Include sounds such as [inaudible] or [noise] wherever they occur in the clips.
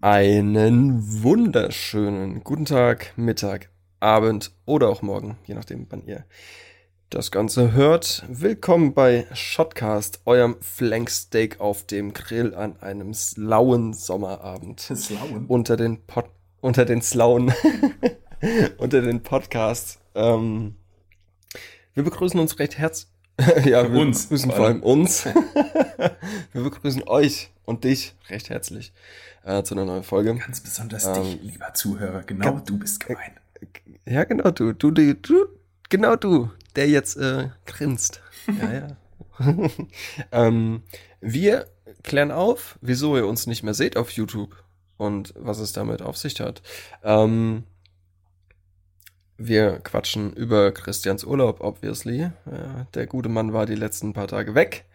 Einen wunderschönen guten Tag, Mittag, Abend oder auch morgen, je nachdem, wann ihr das Ganze hört. Willkommen bei Shotcast, eurem Flanksteak auf dem Grill an einem slauen Sommerabend. [laughs] Slauen? Unter den Pod unter den Slauen, [laughs] unter den Podcasts. Ähm, wir begrüßen uns recht herzlich. [laughs] ja, wir Uns, begrüßen vor allem uns. wir begrüßen euch und dich recht herzlich äh, zu einer neuen Folge. Ganz besonders Ähm, dich, lieber Zuhörer. Genau, du bist gemein. Ja, genau du, du, du, du genau du, der jetzt äh, grinst. [laughs] Ja, ja. [laughs] ähm, wir klären auf, wieso ihr uns nicht mehr seht auf YouTube und was es damit auf sich hat. Ähm, wir quatschen über Christians Urlaub, obviously. Äh, der gute Mann war die letzten paar Tage weg.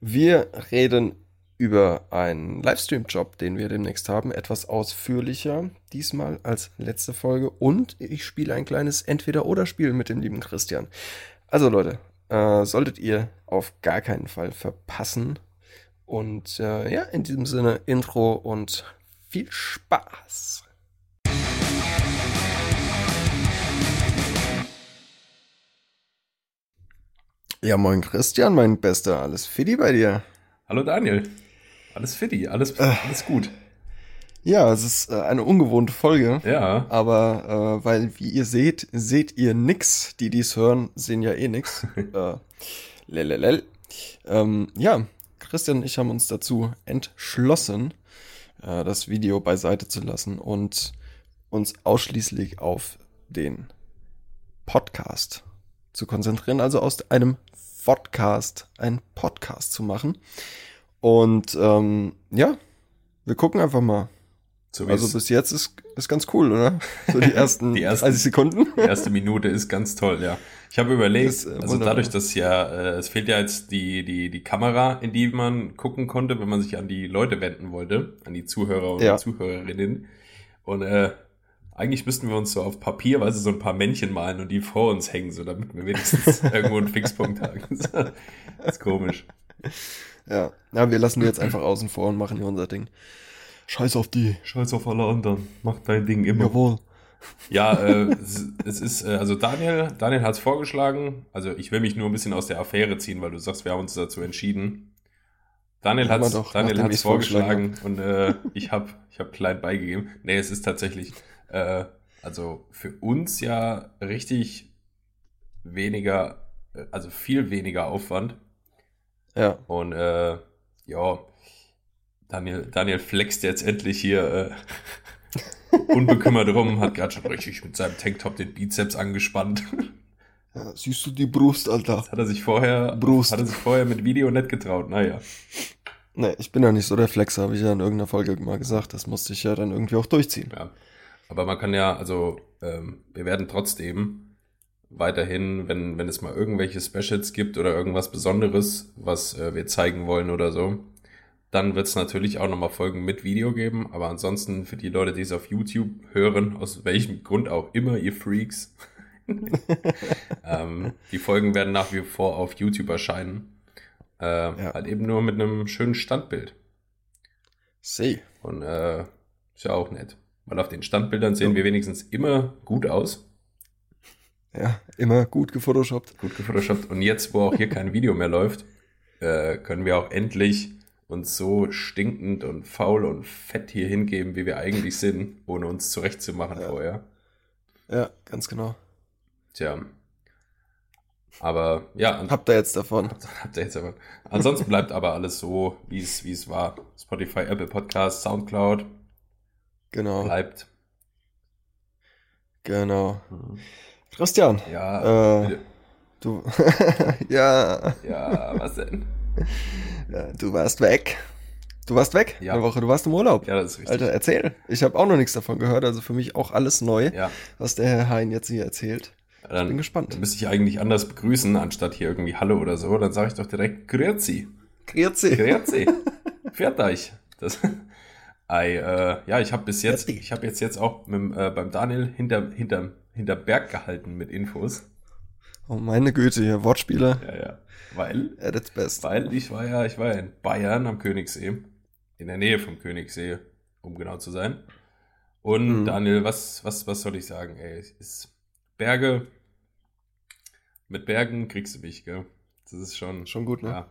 Wir reden über einen Livestream-Job, den wir demnächst haben, etwas ausführlicher diesmal als letzte Folge. Und ich spiele ein kleines Entweder-Oder-Spiel mit dem lieben Christian. Also Leute, äh, solltet ihr auf gar keinen Fall verpassen. Und äh, ja, in diesem Sinne Intro und viel Spaß. Ja, moin Christian, mein Bester. Alles Fiddy bei dir? Hallo Daniel. Alles fitti, alles, Äh. alles gut. Ja, es ist äh, eine ungewohnte Folge. Ja, Aber äh, weil, wie ihr seht, seht ihr nix. Die, die es hören, sehen ja eh nix. [laughs] äh, lelelel. Ähm, ja, Christian und ich haben uns dazu entschlossen, äh, das Video beiseite zu lassen und uns ausschließlich auf den Podcast zu konzentrieren. Also aus einem Podcast einen Podcast zu machen. Und ähm, ja, wir gucken einfach mal. so Also bis jetzt ist, ist ganz cool, oder? [laughs] So die ersten, Die ersten- 30 Sekunden. die erste Minute ist ganz toll, ja. Ich habe überlegt, ist, äh, also wunderbar. dadurch, dass ja, äh, es fehlt ja jetzt die, die, die Kamera, in die man gucken konnte, wenn man sich an die Leute wenden wollte, an die Zuhörer und Ja. Zuhörerinnen. Und äh, eigentlich müssten wir uns so auf Papier, weißt du, so ein paar Männchen malen und die vor uns hängen, so damit wir wenigstens [laughs] irgendwo einen Fixpunkt haben. [laughs] das ist komisch. Ja. ja, wir lassen die jetzt einfach außen vor und machen hier unser Ding. Scheiß auf die. Scheiß auf alle anderen. Mach dein Ding immer. Jawohl. Ja, äh, es, es ist, äh, also Daniel, Daniel hat es vorgeschlagen. Also ich will mich nur ein bisschen aus der Affäre ziehen, weil du sagst, wir haben uns dazu entschieden. Daniel hat doch, Daniel hat's vorgeschlagen und äh, ich habe ich hab klein beigegeben. Nee, es ist tatsächlich, äh, also für uns ja richtig weniger, äh, also viel weniger Aufwand. Ja. Und äh, ja, Daniel, Daniel flext jetzt endlich hier äh, [laughs] unbekümmert rum, hat gerade schon richtig mit seinem Tanktop den Bizeps angespannt. ja. Siehst du die Brust, Alter? Das hat er sich vorher, Brust. hat er sich vorher mit Video nicht getraut. Naja, Nee, ich bin ja nicht so der Flexer, habe ich ja in irgendeiner Folge mal gesagt. Das musste ich ja dann irgendwie auch durchziehen. ja. Aber man kann ja, also ähm, wir werden trotzdem weiterhin, wenn, wenn es mal irgendwelche Specials gibt oder irgendwas Besonderes, was äh, wir zeigen wollen oder so, dann wird es natürlich auch nochmal Folgen mit Video geben. Aber ansonsten für die Leute, die es auf YouTube hören, aus welchem Grund auch immer, ihr Freaks, [laughs] [laughs] ähm, die Folgen werden nach wie vor auf YouTube erscheinen. Äh, Ja. Halt eben nur mit einem schönen Standbild. See. Und äh, ist ja auch nett. Weil auf den Standbildern sehen Ja. wir wenigstens immer gut aus. Ja, immer gut gefotoshoppt. Gut gefotoshoppt. Und jetzt, wo auch hier kein Video mehr läuft, äh, können wir auch endlich uns so stinkend und faul und fett hier hingeben, wie wir eigentlich sind, ohne uns zurechtzumachen Ja. vorher. Ja, ganz genau. Tja. Aber ja, Habt ihr jetzt davon? [laughs] habt ihr jetzt aber. Ansonsten bleibt aber alles so, wie es, wie es war. Spotify, Apple Podcasts, Soundcloud Genau, bleibt. genau. Christian, Ja, Äh, du, [laughs] ja, ja, was denn? ja, du warst weg. Du warst weg? Ja. Eine Woche, du warst im Urlaub. Ja, das ist richtig. Alter, erzähl. Ich habe auch noch nichts davon gehört, also für mich auch alles neu, Ja, was der Herr Hein jetzt hier erzählt. dann, bin gespannt. Dann müsste ich eigentlich anders begrüßen, anstatt hier irgendwie Hallo oder so. Dann sage ich doch direkt Grüezi. Grüezi. Grüezi. [laughs] Pfiat euch. Das, [laughs] Ei, äh, ja, ich habe bis jetzt, ich habe jetzt jetzt auch mit, äh, beim Daniel hinter, hinter, hinter Berg gehalten mit Infos. Oh meine Güte, hier Wortspiele Ja, ja. Weil, at its best. weil ich war ja, ich war ja in Bayern am Königssee. In der Nähe vom Königssee. um genau zu sein. Und Mhm. Daniel, was, was, was soll ich sagen? Ey, es ist Berge. Mit Bergen kriegst du mich, gell? Das ist schon. Schon gut, ne? Ja.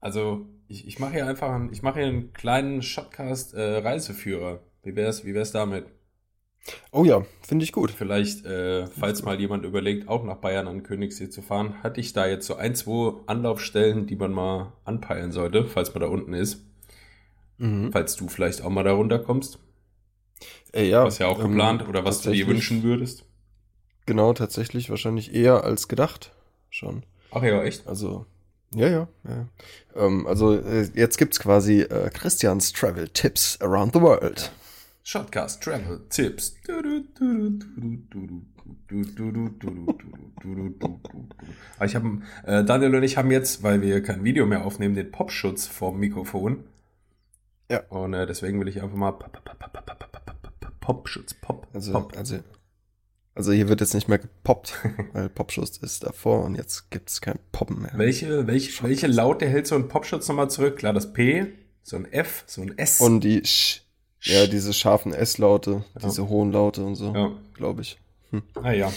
Also, ich, ich mache hier einfach einen, ich mache hier einen kleinen Shotcast äh, Reiseführer. Wie wär's, wie wär's damit? Oh ja, finde ich gut. Vielleicht, äh, falls mal jemand überlegt, auch nach Bayern an Königssee zu fahren, hatte ich da jetzt so ein, zwei Anlaufstellen, die man mal anpeilen sollte, falls man da unten ist. Mhm. Falls du vielleicht auch mal da runterkommst. Äh, ja, Was ja auch ähm, geplant oder was du dir wünschen würdest. Genau, tatsächlich wahrscheinlich eher als gedacht. Schon. Ach ja, echt? Also, ja, ja, ja. Ähm, also, äh, jetzt gibt's quasi äh, Christians Travel Tips Around the World. Shotcast Travel Tipps. Aber ich habe, äh, Daniel und ich haben jetzt, weil wir kein Video mehr aufnehmen, den Popschutz vorm Mikrofon. Ja. Und äh, deswegen will ich einfach mal Pop- Pop- Pop- Pop- Pop- Pop- Pop- Popschutz, Pop, Also, Pop. also, also hier wird jetzt nicht mehr gepoppt, weil Popschuss ist davor und jetzt gibt's kein Poppen mehr. Welche, welche, welche Laute hält so ein Popschutz nochmal zurück? Klar, das P, so ein F, so ein S. Und die Sch, ja, diese scharfen S-Laute, diese hohen Laute und so, Ja. glaube ich. Ah ja.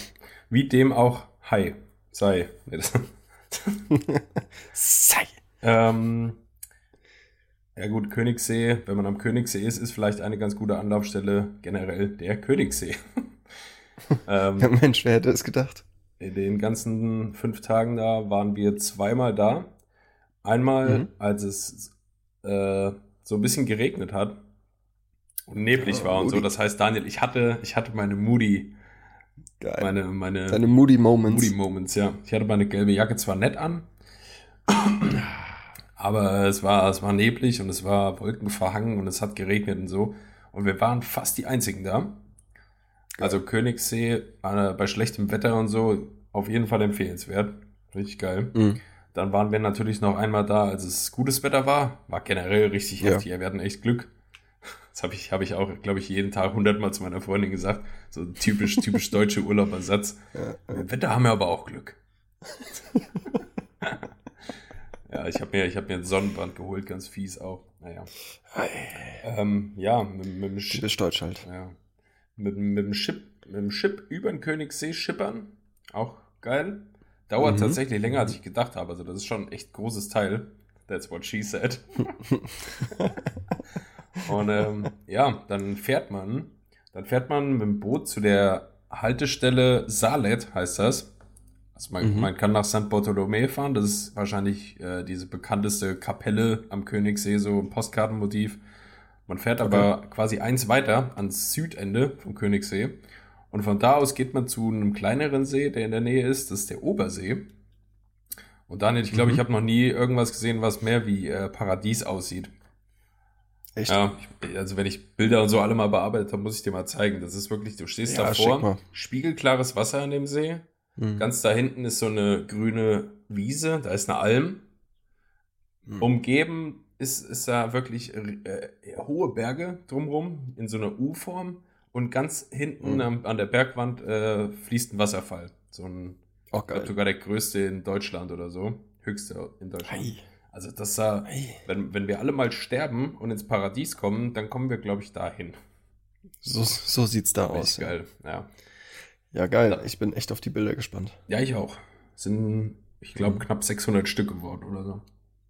Wie dem auch Hi sei. [laughs] Sei. ähm, ja gut, Königssee, wenn man am Königssee ist, ist vielleicht eine ganz gute Anlaufstelle generell der Königssee. [laughs] ähm, Ja, Mensch, wer hätte es gedacht? in den ganzen fünf Tagen da waren wir zweimal da. Einmal, Mhm. als es äh, so ein bisschen geregnet hat und neblig war und so. Moody. Das heißt, Daniel, ich hatte, ich hatte meine Moody, Geil. meine, meine Deine Moody Moments. Moody Moments, ja. Ich hatte meine gelbe Jacke zwar nett an, aber es war, es war neblig und es war wolkenverhangen und es hat geregnet und so. Und wir waren fast die einzigen da. Also Königssee bei schlechtem Wetter und so auf jeden Fall empfehlenswert. Richtig geil. Mhm. Dann waren wir natürlich noch einmal da, als es gutes Wetter war. War generell richtig Ja. heftig. Wir hatten echt Glück. Das habe ich, hab ich auch, glaube ich, jeden Tag hundertmal zu meiner Freundin gesagt. So ein typisch, typisch deutsche [laughs] Urlaubersatz. Ja, Im Wetter haben wir aber auch Glück. [laughs] ja, ich habe mir, ich hab mir einen Sonnenbrand geholt, ganz fies auch. Naja. Ähm, ja, mit, mit, dem Schiff, Typisch deutsch halt. ja. mit, mit, dem Chip, mit dem Chip über den Königssee schippern. Auch geil. Dauert Mhm. tatsächlich länger, als ich gedacht habe. Also, das ist schon ein echt großes Teil. That's what she said. [laughs] Und ähm, ja, dann fährt man, dann fährt man mit dem Boot zu der Haltestelle Salet, heißt das. Also man, Mhm. man kann nach St. Bartolomé fahren, das ist wahrscheinlich äh, diese bekannteste Kapelle am Königssee, so ein Postkartenmotiv. Man fährt aber quasi eins weiter ans Südende vom Königssee. Und von da aus geht man zu einem kleineren See, der in der Nähe ist, das ist der Obersee. Und Daniel, ich glaube, Mhm. ich habe noch nie irgendwas gesehen, was mehr wie äh, Paradies aussieht. Echt? Ja, ich, also wenn ich Bilder und so alle mal bearbeitet habe, muss ich dir mal zeigen. Das ist wirklich, du stehst Ja, davor, spiegelklares Wasser in dem See. Mhm. Ganz da hinten ist so eine grüne Wiese, da ist eine Alm. Mhm. Umgeben ist, ist da wirklich äh, hohe Berge drumrum in so einer U-Form. Und ganz hinten Mhm. am, an der Bergwand äh, fließt ein Wasserfall. So ein, Oh, ich glaube sogar der größte in Deutschland oder so. Höchste in Deutschland. Ei, Also das sah, ei. wenn, wenn wir alle mal sterben und ins Paradies kommen, dann kommen wir, glaube ich, dahin. So, so sieht's da aus. Geil. Ja. Ja, geil. Ich bin echt auf die Bilder gespannt. ja, ich auch. Sind, ich glaube, Mhm. knapp 600 Stück geworden oder so.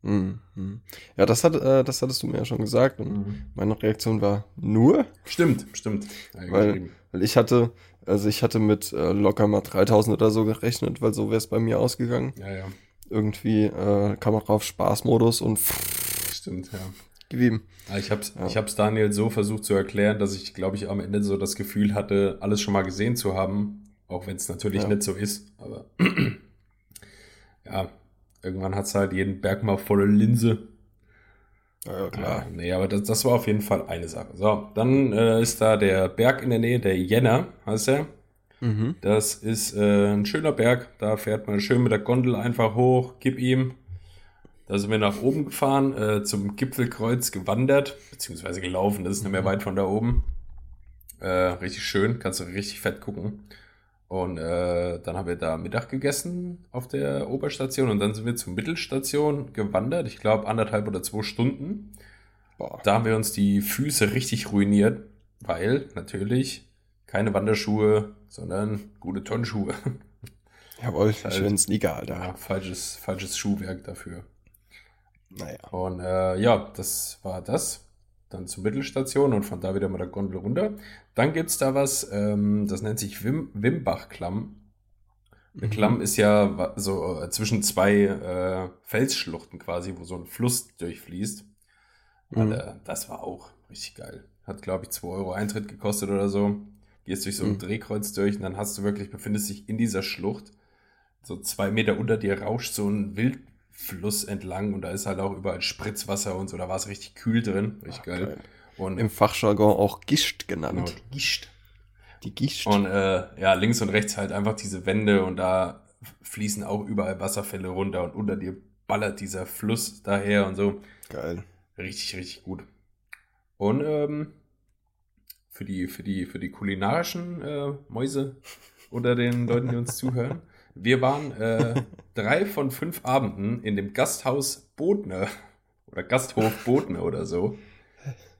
Mhm. Mhm. Ja, das, hat, äh, das hattest du mir ja schon gesagt. Und Mhm. meine Reaktion war nur, Stimmt, stimmt. Ja, Weil- weil ich hatte, also ich hatte mit äh, locker mal 3000 oder so gerechnet, weil so wäre es bei mir ausgegangen. ja, ja. Irgendwie äh, kam man drauf Spaßmodus und Stimmt, ja. gewieben. Ja, Ich habe es Ja. ich hab's Daniel so versucht zu erklären, dass ich, glaube ich, am Ende so das Gefühl hatte, alles schon mal gesehen zu haben, auch wenn es natürlich Ja. nicht so ist. Aber [clears throat] ja, irgendwann hat es halt jeden Berg mal volle Linse. Ja, ja, klar. Ja, nee, aber das, das war auf jeden Fall eine Sache. So, dann äh, ist da der Berg in der Nähe, der Jenner, heißt er. Mhm. Das ist äh, ein schöner Berg. Da fährt man schön mit der Gondel einfach hoch, gib ihm. Da sind wir nach oben gefahren, äh, zum Gipfelkreuz gewandert, beziehungsweise gelaufen. Das ist nicht mehr weit von da oben. Äh, richtig schön, kannst du richtig fett gucken. Und äh, dann haben wir da Mittag gegessen auf der Oberstation und dann sind wir zur Mittelstation gewandert. Ich glaube anderthalb oder zwei Stunden. Boah. Da haben wir uns die Füße richtig ruiniert, weil natürlich keine Wanderschuhe, sondern gute Turnschuhe. [laughs] Jawohl, halt, schön Sneaker, Alter. Ja, falsches, falsches Schuhwerk dafür. Naja. Und äh, ja, das war das. Dann zur Mittelstation und von da wieder mit der Gondel runter. Dann gibt es da was, ähm, das nennt sich Wim Wimbach-Klamm. Eine mhm. Klamm ist ja so äh, zwischen zwei äh, Felsschluchten quasi, wo so ein Fluss durchfließt. Mhm. Und, äh, das war auch richtig geil. Hat, glaube ich, 2 Euro Eintritt gekostet oder so. Gehst durch so ein mhm. Drehkreuz durch und dann hast du wirklich, befindest dich in dieser Schlucht. So zwei Meter unter dir rauscht so ein Wildfluss entlang und da ist halt auch überall Spritzwasser und so. Da war es richtig kühl drin. Richtig Ach, geil. geil. Und Im Fachjargon auch Gischt genannt. Genau, Gischt. Die Gischt. Und äh, ja, links und rechts halt einfach diese Wände und da fließen auch überall Wasserfälle runter und unter dir ballert dieser Fluss daher und so. Geil. Richtig, richtig gut. Und ähm, für, die, für, die, für die kulinarischen äh, Mäuse unter den Leuten, die uns zuhören. Wir waren äh, drei von fünf Abenden in dem Gasthaus Bodner oder Gasthof Bodner oder so.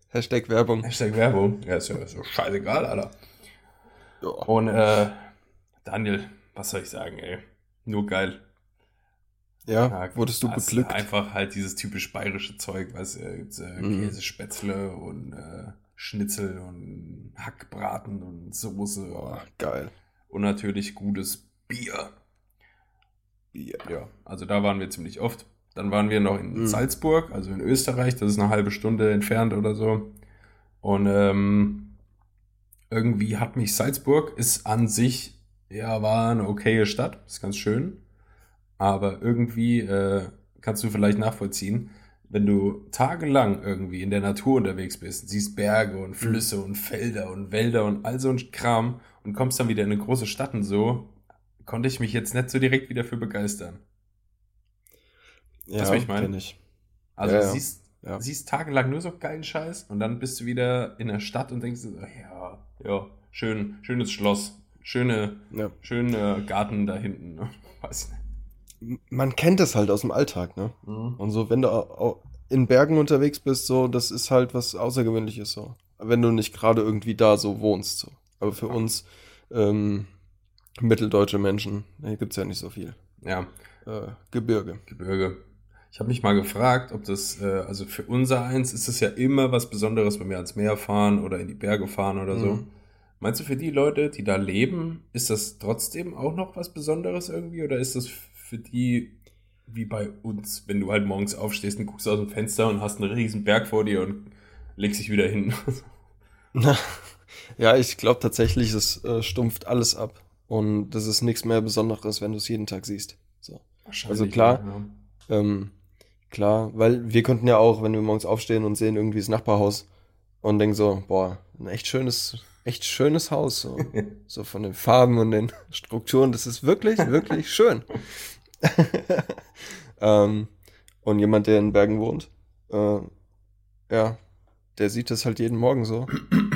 Hashtag Werbung. Hashtag Werbung. Ja, ist ja so scheißegal, Alter. Ja. Und äh, Daniel, was soll ich sagen, ey? Nur geil. Ja, ja wurdest du beglückt? Einfach halt dieses typisch bayerische Zeug, was äh, äh, mhm. Käsespätzle und äh, Schnitzel und Hackbraten und Soße. Oh, geil. Und natürlich gutes Bier. Bier. Ja, also da waren wir ziemlich oft. Dann waren wir noch in mhm. Salzburg, also in Österreich. Das ist eine halbe Stunde entfernt oder so. Und ähm, irgendwie hat mich Salzburg, ist an sich, ja, war eine okaye Stadt, ist ganz schön. Aber irgendwie äh, kannst du vielleicht nachvollziehen, wenn du tagelang irgendwie in der Natur unterwegs bist, siehst Berge und Flüsse mhm. und Felder und Wälder und all so ein Kram und kommst dann wieder in eine große Stadt und so, konnte ich mich jetzt nicht so direkt wieder für begeistern. Ja, das ich meine. Ich. Also ja, ja. siehst, ja. siehst tagelang nur so geilen Scheiß und dann bist du wieder in der Stadt und denkst, ja, ja, schön, schönes Schloss, schöne, ja. schöne Garten da hinten. [laughs] Weiß nicht. Man kennt es halt aus dem Alltag, ne? Mhm. Und so, wenn du in Bergen unterwegs bist, so, das ist halt was Außergewöhnliches, so. Wenn du nicht gerade irgendwie da so wohnst, so. Aber für uns ähm, mitteldeutsche Menschen, hier gibt es ja nicht so viel. Ja. Äh, Gebirge. Gebirge. Ich habe mich mal gefragt, ob das, äh, also für unser eins ist es ja immer was Besonderes, wenn wir ans Meer fahren oder in die Berge fahren oder so. Mhm. Meinst du, für die Leute, die da leben, ist das trotzdem auch noch was Besonderes irgendwie? Oder ist das für die wie bei uns, wenn du halt morgens aufstehst und guckst aus dem Fenster und hast einen riesen Berg vor dir und legst dich wieder hin? [laughs] ja, ich glaube tatsächlich, es äh, stumpft alles ab. Und das ist nichts mehr Besonderes, wenn du es jeden Tag siehst. So. Also klar, ja. ähm, klar, weil wir konnten ja auch, wenn wir morgens aufstehen und sehen irgendwie das Nachbarhaus und denken so, boah, ein echt schönes echt schönes Haus. So, [laughs] so von den Farben und den Strukturen. Das ist wirklich, wirklich schön. [laughs] [laughs] ähm, und jemand, der in Bergen wohnt, äh, ja, der sieht das halt jeden Morgen so.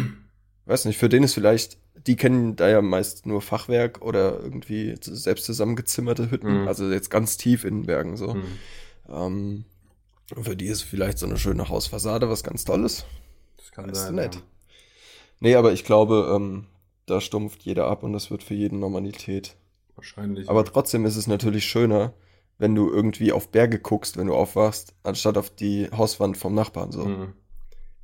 [clears throat] Weiß nicht, für den ist vielleicht, die kennen da ja meist nur Fachwerk oder irgendwie selbst zusammengezimmerte Hütten, mhm. also jetzt ganz tief in Bergen so. Mhm. Ähm, für die ist vielleicht so eine schöne Hausfassade was ganz Tolles. Das kann weißt sein. Nett. Ja. Nee, aber ich glaube, ähm, da stumpft jeder ab und das wird für jeden Normalität. Wahrscheinlich. Aber trotzdem ist es natürlich schöner, wenn du irgendwie auf Berge guckst, wenn du aufwachst, anstatt auf die Hauswand vom Nachbarn so. Mhm.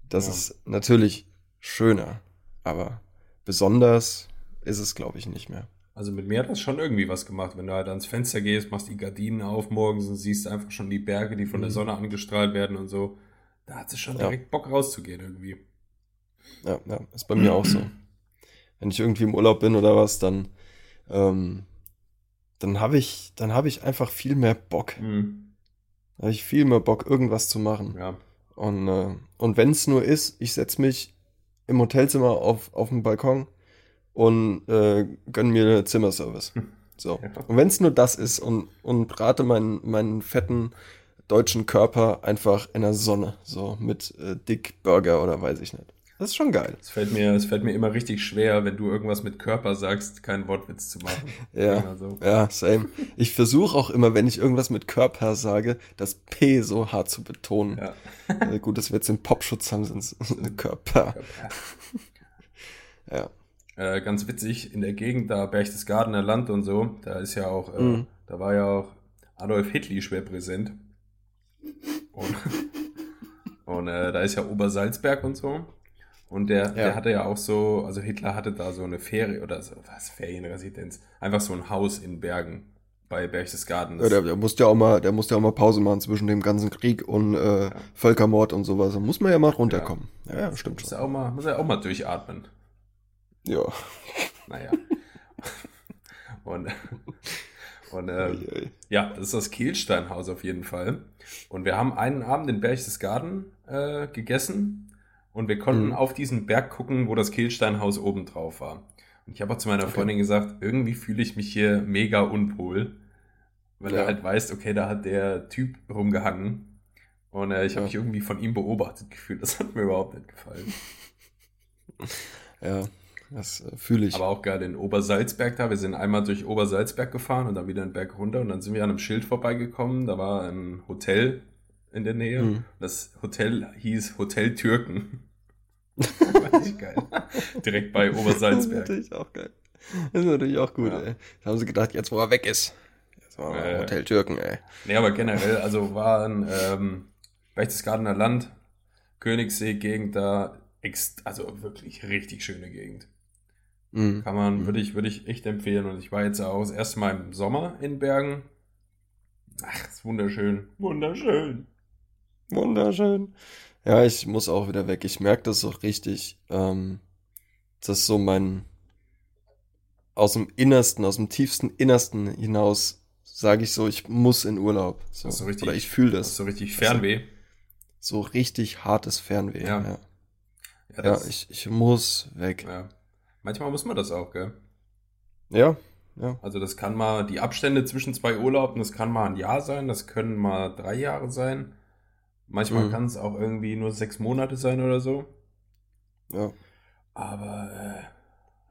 Das ja. ist natürlich schöner, aber besonders ist es, glaube ich, nicht mehr. Also mit mir hat das schon irgendwie was gemacht, wenn du halt ans Fenster gehst, machst die Gardinen auf morgens und siehst einfach schon die Berge, die von mhm. der Sonne angestrahlt werden und so. Da hat es schon direkt ja. Bock rauszugehen irgendwie. Ja, ja, ist bei mir auch so. Wenn ich irgendwie im Urlaub bin oder was, dann, ähm, dann habe ich, dann habe ich einfach viel mehr Bock. Mhm. Habe ich viel mehr Bock, irgendwas zu machen. Ja. Und, äh, und wenn es nur ist, ich setze mich im Hotelzimmer auf, auf den Balkon und äh, gönn mir Zimmerservice. Hm. So. Ja. Und wenn es nur das ist und, und brate meinen, meinen fetten deutschen Körper einfach in der Sonne, so mit äh, Dick Burger oder weiß ich nicht. Das ist schon geil. Es fällt mir, es fällt mir immer richtig schwer, wenn du irgendwas mit Körper sagst, keinen Wortwitz zu machen. [laughs] ja, so. ja, same. Ich versuche auch immer, wenn ich irgendwas mit Körper sage, das P so hart zu betonen. Ja. Also gut, dass wir jetzt den Popschutz haben, sonst [laughs] Körper. Körper. ja. Äh, ganz witzig, in der Gegend da Berchtesgadener Land und so, da ist ja auch, äh, mhm. da war ja auch Adolf Hitler schwer präsent. Und, [laughs] und äh, da ist ja Obersalzberg und so. Und der, ja. der hatte ja auch so, also Hitler hatte da so eine Ferie oder so, was, Ferienresidenz, einfach so ein Haus in Bergen bei Berchtesgaden. Ja, der, der musste ja auch mal, der musste ja auch mal Pause machen zwischen dem ganzen Krieg und äh, ja. Völkermord und sowas. Da muss man ja mal runterkommen. Ja, ja stimmt muss schon. Er auch mal, muss er auch mal durchatmen. Ja. Naja. [laughs] und und äh, ja, das ist das Kehlsteinhaus auf jeden Fall. Und wir haben einen Abend in Berchtesgaden äh, gegessen und wir konnten mhm. auf diesen Berg gucken, wo das Kehlsteinhaus oben drauf war. Und ich habe auch zu meiner okay. Freundin gesagt, irgendwie fühle ich mich hier mega unwohl, weil ja. er halt weiß, okay, da hat der Typ rumgehangen. Und äh, ich habe ja. mich irgendwie von ihm beobachtet gefühlt. Das hat mir überhaupt nicht gefallen. [laughs] Ja, das äh, fühle ich. Aber auch geil in Obersalzberg da. Wir sind einmal durch Obersalzberg gefahren und dann wieder einen Berg runter und dann sind wir an einem Schild vorbeigekommen. Da war ein Hotel in der Nähe. Mhm. Das Hotel hieß Hotel Türken. [laughs] War nicht geil. Direkt bei Obersalzberg. Das ist natürlich auch geil. Das ist natürlich auch gut, ja. ey. Da haben sie gedacht, jetzt wo er weg ist. Jetzt war äh, Hotel Türken, ey. Nee, aber generell, also waren ähm, Berchtesgadener Land, Königssee-Gegend da, also wirklich richtig schöne Gegend. Mhm. Kann man, würde ich, würde ich echt empfehlen. Und ich war jetzt auch das erste Mal im Sommer in Bergen. Ach, ist wunderschön. Wunderschön. Wunderschön. Ja, ich muss auch wieder weg. Ich merke das auch richtig. Ähm, das ist so mein aus dem Innersten, aus dem tiefsten Innersten hinaus sage ich so, ich muss in Urlaub. So. so richtig, Oder ich fühle das. So richtig Fernweh. So, so richtig hartes Fernweh. Ja. Ja, ja, ja ich, ich muss weg. Ja. Manchmal muss man das auch, gell? Ja, ja. Also das kann mal die Abstände zwischen zwei Urlauben, das kann mal ein Jahr sein, das können mal drei Jahre sein. Manchmal mhm. kann es auch irgendwie nur sechs Monate sein oder so. Ja. Aber äh,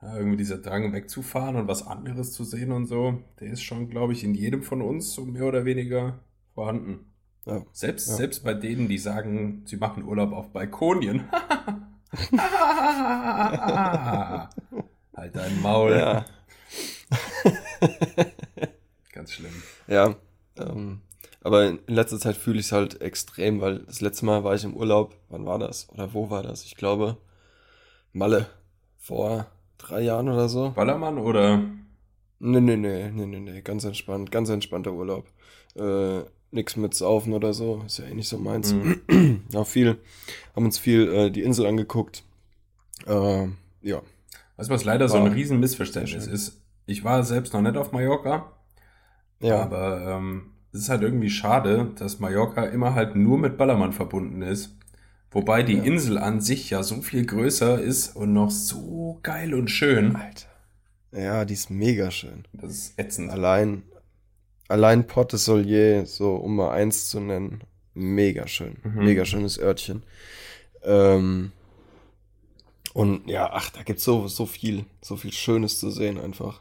ja, irgendwie dieser Drang wegzufahren und was anderes zu sehen und so, der ist schon, glaube ich, in jedem von uns so mehr oder weniger vorhanden. Ja. Selbst, ja. selbst bei denen, die sagen, sie machen Urlaub auf Balkonien. [laughs] halt dein Maul. Ja. Ganz schlimm. Ja. Ähm, aber in letzter Zeit fühle ich es halt extrem, weil das letzte Mal war ich im Urlaub. Wann war das? Oder wo war das? Ich glaube, Malle. Vor drei Jahren oder so. Ballermann oder? Nee, nee, nee, nee, nee, nee. Ganz entspannt. Ganz entspannter Urlaub. Äh, nix mit Saufen oder so. Ist ja eh nicht so meins. Mhm. [clears throat] ja, viel. Haben uns viel äh, die Insel angeguckt. Äh, ja. Weißt du, was leider war so ein riesen Missverständnis ist? Ich war selbst noch nicht auf Mallorca. Ja. Aber ähm, es ist halt irgendwie schade, dass Mallorca immer halt nur mit Ballermann verbunden ist. Wobei die ja. Insel an sich ja so viel größer ist und noch so geil und schön. Alter. Ja, die ist mega schön. Das ist ätzend. Allein, allein Port de Solier, so um mal eins zu nennen, mega schön. Mhm. Mega schönes Örtchen. Ähm, und ja, ach, da gibt's so, so viel, so viel Schönes zu sehen einfach.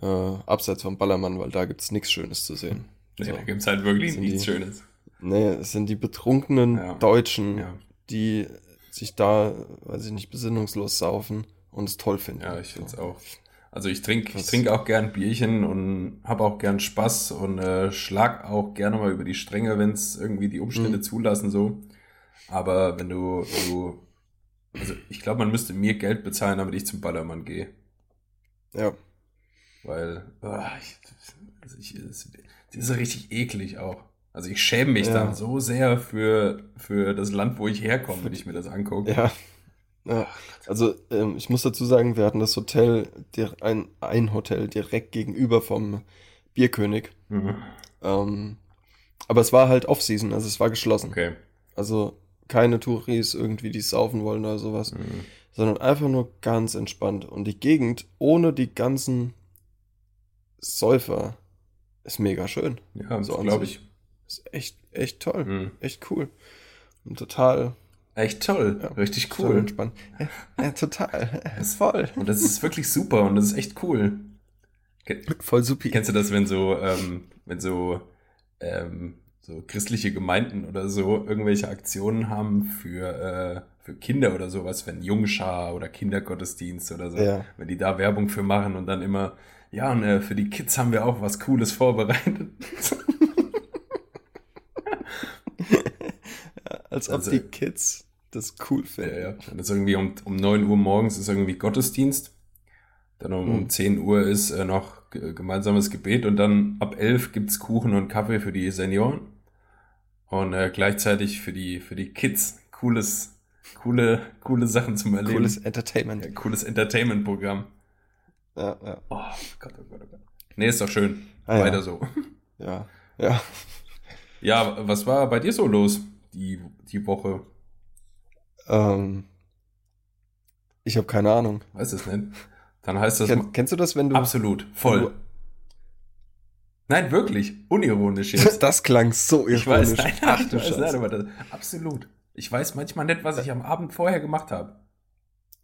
Äh, abseits vom Ballermann, weil da gibt's nichts Schönes zu sehen. Nee, so. da gibt's halt wirklich nichts die, Schönes. Nee, es sind die betrunkenen ja. Deutschen, ja. die sich da, weiß ich nicht, besinnungslos saufen und es toll finden. Ja, ich find's so. auch. Also ich trinke ich trink auch gern Bierchen und habe auch gern Spaß und äh, schlag auch gerne mal über die Stränge, wenn es irgendwie die Umstände mhm. zulassen so. Aber wenn du, du also ich glaube, man müsste mir Geld bezahlen, damit ich zum Ballermann gehe. Ja. Weil, oh, ich, also ich, das, ist richtig eklig auch. Also ich schäme mich ja. dann so sehr für, für das Land, wo ich herkomme, wenn ich mir das angucke. Ja. ja. Also ähm, ich muss dazu sagen, wir hatten das Hotel, ein, ein Hotel direkt gegenüber vom Bierkönig. Mhm. Ähm, aber es war halt Off-Season, also es war geschlossen. Okay. Also keine Touris irgendwie, die saufen wollen oder sowas, mhm. sondern einfach nur ganz entspannt. Und die Gegend ohne die ganzen Säufer ist mega schön. Ja, so glaube ich. Ist echt, echt toll. Mhm. Echt cool. Und total Echt toll. Ja, Richtig cool. entspannt. Ja, ja, total. [laughs] Voll. Und das ist wirklich super und das ist echt cool. Voll supi. Kennst du das, wenn so, ähm, wenn so, ähm, so christliche Gemeinden oder so irgendwelche Aktionen haben für, äh, für Kinder oder sowas, wenn Jungschar oder Kindergottesdienst oder so, Ja. wenn die da Werbung für machen und dann immer, ja, und äh, für die Kids haben wir auch was Cooles vorbereitet. [laughs] Als ob Also- die Kids das cool Ja, finden. ja. Dann ist irgendwie um, um 9 Uhr morgens ist irgendwie Gottesdienst. Dann um, um Mhm. 10 Uhr ist äh, noch ge- gemeinsames Gebet und dann ab 11 gibt's Kuchen und Kaffee für die Senioren. Und äh, gleichzeitig für die, für die Kids cooles, coole, coole Sachen zum Erleben. Cooles Entertainment. ja, cooles Entertainment-Programm. Ja, ja. Oh Gott, oh Gott, oh Gott. Nee, ist doch schön. Ah, ja. Weiter so. [laughs] Ja, ja. Ja, was war bei dir so los die, die Woche? Ähm, ich habe keine Ahnung. Weiß es nicht. Dann heißt das Ken, kennst du das, wenn du. absolut voll. Nein, wirklich. Unironisch jetzt. [laughs] Das klang so ironisch. Ich weiß, nein, Ach ich du weiß, nein, aber das, absolut. Ich weiß manchmal nicht, was ich am Abend vorher gemacht habe.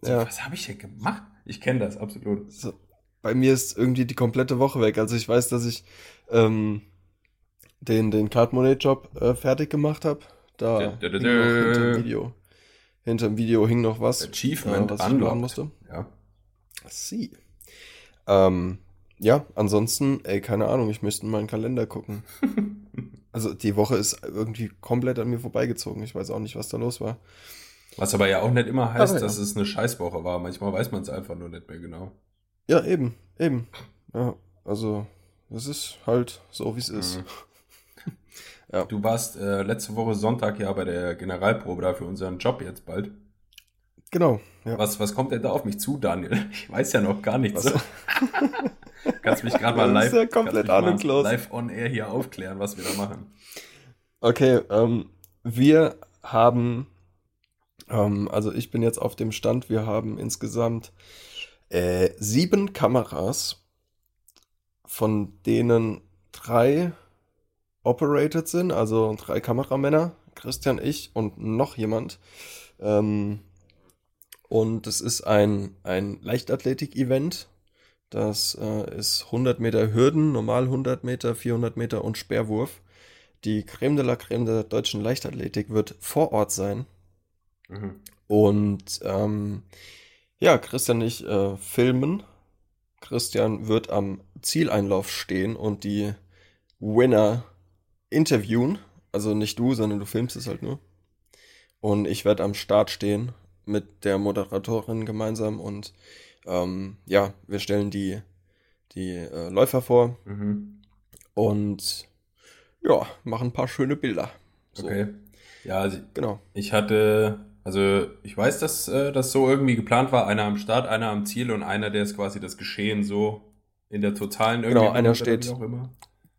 So, Ja. Was habe ich denn gemacht? Ich kenne das, absolut. So, bei mir ist irgendwie die komplette Woche weg. Also ich weiß, dass ich ähm, den, den Card Money Job äh, fertig gemacht habe. Da Dö, dö, dö, hing noch dö. hinterm Video. Hinterm Video hing noch was, Achievement äh, was ich machen musste. Ja. Sie. Ähm, ja, ansonsten, ey, keine Ahnung, ich müsste in meinen Kalender gucken. [laughs] Also die Woche ist irgendwie komplett an mir vorbeigezogen. Ich weiß auch nicht, was da los war. Was aber ja auch nicht immer heißt, ja. dass es eine Scheißwoche war. Manchmal weiß man es einfach nur nicht mehr genau. Ja, eben, eben. Ja, also es ist halt so, wie es ist. Mhm. [laughs] Ja. Du warst äh, letzte Woche Sonntag ja bei der Generalprobe da für unseren Job jetzt bald. Genau. Ja. Was, was kommt denn da auf mich zu, Daniel? [laughs] Ich weiß ja noch gar nichts. [laughs] Kannst mich gerade mal live, ja komplett ahnungslos. live on air hier aufklären, was wir da machen. Okay, ähm, wir haben, ähm, also ich bin jetzt auf dem Stand, wir haben insgesamt äh, sieben Kameras, von denen drei operated sind, also drei Kameramänner, Christian, ich und noch jemand. Ähm, und es ist ein, ein Leichtathletik-Event. Das äh, ist 100 Meter Hürden, normal 100 Meter, 400 Meter und Speerwurf. Die Creme de la Creme der deutschen Leichtathletik wird vor Ort sein. Mhm. Und ähm, ja, Christian und ich äh, filmen. Christian wird am Zieleinlauf stehen und die Winner interviewen. Also nicht du, sondern du filmst es halt nur. Und ich werde am Start stehen mit der Moderatorin gemeinsam und ähm, ja, wir stellen die, die äh, Läufer vor Mhm. und ja, machen ein paar schöne Bilder. So, Okay. Ja, also Genau. ich hatte, also ich weiß, dass äh, das so irgendwie geplant war. Einer am Start, einer am Ziel und einer, der ist quasi das Geschehen so in der totalen Genau, irgendwie einer macht oder steht- wie auch immer.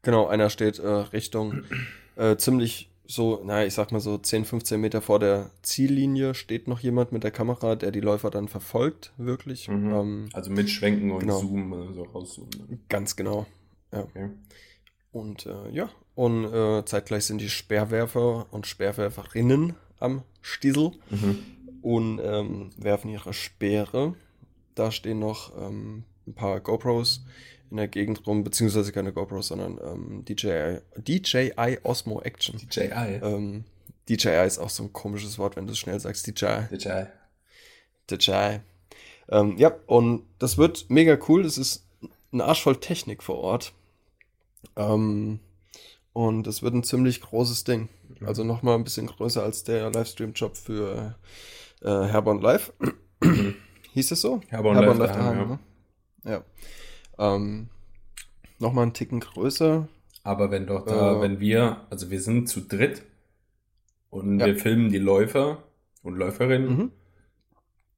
Genau, einer steht äh, Richtung äh, ziemlich so, naja, ich sag mal so 10, 15 Meter vor der Ziellinie steht noch jemand mit der Kamera, der die Läufer dann verfolgt, wirklich. Mhm. Ähm, Also mitschwenken und Genau. zoomen, so rauszoomen. ganz genau. Okay. Und äh, ja, und äh, zeitgleich sind die Speerwerfer und Speerwerferinnen am Stiesel Mhm. und ähm, werfen ihre Speere. Da stehen noch ähm, ein paar GoPros in der Gegend rum, beziehungsweise keine GoPros, sondern ähm, DJI, DJI Osmo Action. DJI. Ähm, DJI ist auch so ein komisches Wort, wenn du es schnell sagst. DJI. DJI. DJI. Ähm, ja, und das wird mega cool. Das ist ein Arsch voll Technik vor Ort. Ähm, und es wird ein ziemlich großes Ding. Also nochmal ein bisschen größer als der Livestream-Job für äh, Herborn Live. Hieß es so? Herborn Live daheim, ne? Ja. Ähm, nochmal einen Ticken größer. Aber wenn doch da, Äh. wenn wir, also wir sind zu dritt und Ja. wir filmen die Läufer und Läuferinnen.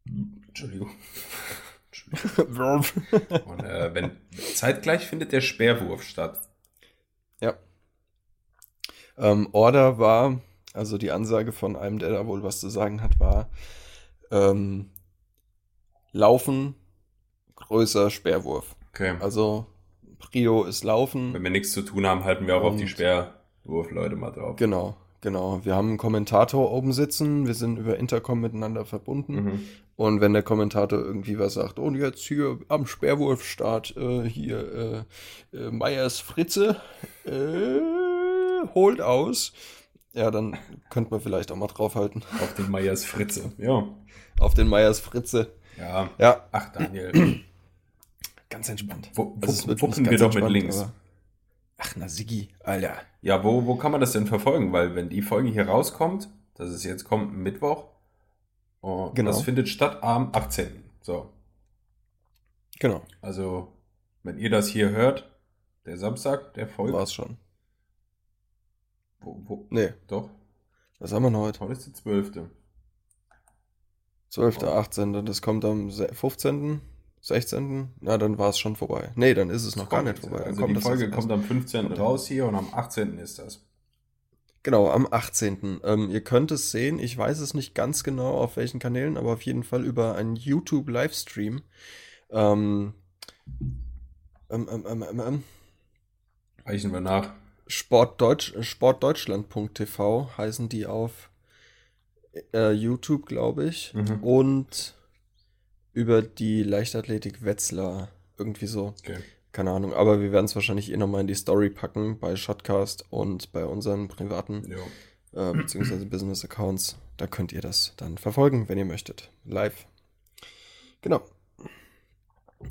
Mhm. Entschuldigung. Und äh, wenn zeitgleich findet der Speerwurf statt. Ja. Ähm, Order war, also die Ansage von einem, der da wohl was zu sagen hat, war ähm, Laufen, größer Speerwurf. Okay. Also Prio ist Laufen. Wenn wir nichts zu tun haben, halten wir auch auf die Und- Speerwurfleute mal drauf. Genau, genau. Wir haben einen Kommentator oben sitzen, wir sind über Intercom miteinander verbunden. Mhm. Und wenn der Kommentator irgendwie was sagt, und jetzt hier am Sperrwurfstart, äh, hier äh, äh, Meyers Fritze, äh, holt aus. Ja, dann könnte man vielleicht auch mal draufhalten. Auf den Meyers Fritze, ja. Auf den Meyers Fritze. Ja. Ja, Ach, Daniel. [clears throat] ganz entspannt. Wo, wo, Also es wuppen nicht wir doch mit links. aber- Ach, na Sigi, Alter. Ja, wo, wo kann man das denn verfolgen? Weil wenn die Folge hier rauskommt, das ist jetzt kommt Mittwoch, oh, Genau. das findet statt am 18. So, Genau, also wenn ihr das hier hört, der Samstag, der folgt. war's schon. Wo, wo, Nee, doch, was haben wir noch heute? heute ist der 12. 12., Oh. 18., das kommt am se- 15., 16., na, dann war es schon vorbei. Nee, dann ist es noch gar nicht vorbei. Dann Also kommt die Folge kommt am 15. kommt raus hier und am 18. ist das. Genau, am 18. Ähm, ihr könnt es sehen, ich weiß es nicht ganz genau auf welchen Kanälen, aber auf jeden Fall über einen YouTube-Livestream. Ähm, ähm, ähm, ähm, ähm, ähm, Reichen wir nach. Sportdeutsch, sportdeutschland.tv heißen die auf äh, YouTube, glaube ich. Mhm. Und über die Leichtathletik Wetzlar. Irgendwie so. Okay. Keine Ahnung. Aber wir werden es wahrscheinlich eh nochmal in die Story packen bei Shotcast und bei unseren privaten äh, beziehungsweise [clears throat] Business Accounts. Da könnt ihr das dann verfolgen, wenn ihr möchtet. Live. Genau.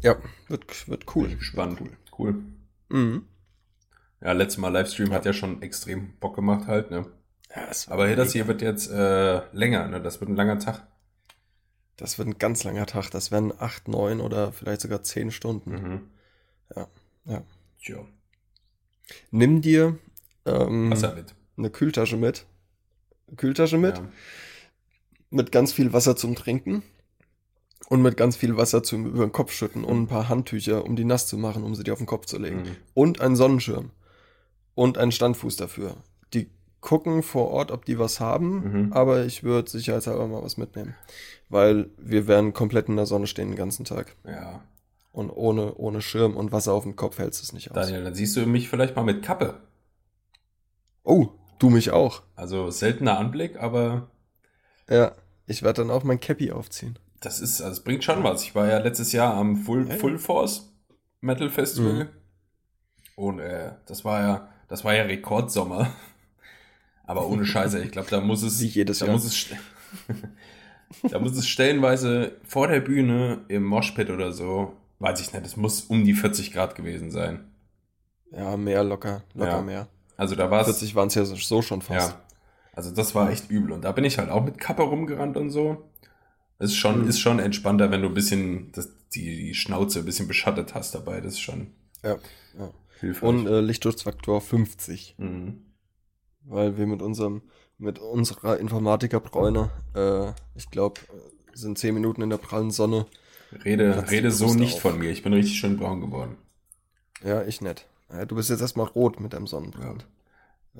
Ja, wird, wird cool. Spannend. Cool. Mhm. Ja, letztes Mal Livestream hat ja schon extrem Bock gemacht halt, ne? Ja, das, Aber hier, das hier wird jetzt äh, länger, ne? Das wird ein langer Tag. Das wird ein ganz langer Tag. Das werden acht, neun oder vielleicht sogar zehn Stunden. Mhm. Ja, ja. Tja. Nimm dir ähm, Wasser mit. eine Kühltasche mit. Kühltasche mit. Ja. Mit ganz viel Wasser zum Trinken. Und mit ganz viel Wasser zum über den Kopf schütten und ein paar Handtücher, um die nass zu machen, um sie dir auf den Kopf zu legen. Mhm. Und einen Sonnenschirm. Und einen Standfuß dafür. Gucken vor Ort, ob die was haben, Mhm. aber ich würde sicherheitshalber mal was mitnehmen. Weil wir werden komplett in der Sonne stehen den ganzen Tag. Ja. Und ohne, ohne Schirm und Wasser auf dem Kopf hältst du es nicht aus. Daniel, dann siehst du mich vielleicht mal mit Kappe. Oh, du mich auch. Also seltener Anblick, aber Ja, ich werde dann auch mein Cappy aufziehen. das ist, also es bringt schon was. Ich war ja letztes Jahr am Full, ja. Full Force Metal Festival. Mhm. Und äh, das war ja, das war ja Rekordsommer. Aber ohne Scheiße, ich glaube, da muss es. [laughs] Wie jedes da Jahr. Muss es, [laughs] da muss es stellenweise vor der Bühne im Moshpit oder so, weiß ich nicht, es muss um die 40 Grad gewesen sein. Ja, mehr locker, locker Ja. mehr. Also da war es. 40 waren es ja so schon fast. Ja. Also das war echt übel. Und da bin ich halt auch mit Kappe rumgerannt und so. Ist schon, Mhm. ist schon entspannter, wenn du ein bisschen das, die, die Schnauze ein bisschen beschattet hast dabei. Das ist schon Ja, ja. hilfreich. Und äh, Lichtschutzfaktor 50. mhm. Weil wir mit unserem, mit unserer Informatikerbräune, äh, ich glaube, sind 10 Minuten in der prallen Sonne. Rede, rede so nicht auf. von mir. Ich bin richtig schön braun geworden. Ja, ich nicht. Ja, du bist jetzt erstmal rot mit deinem Sonnenbrand.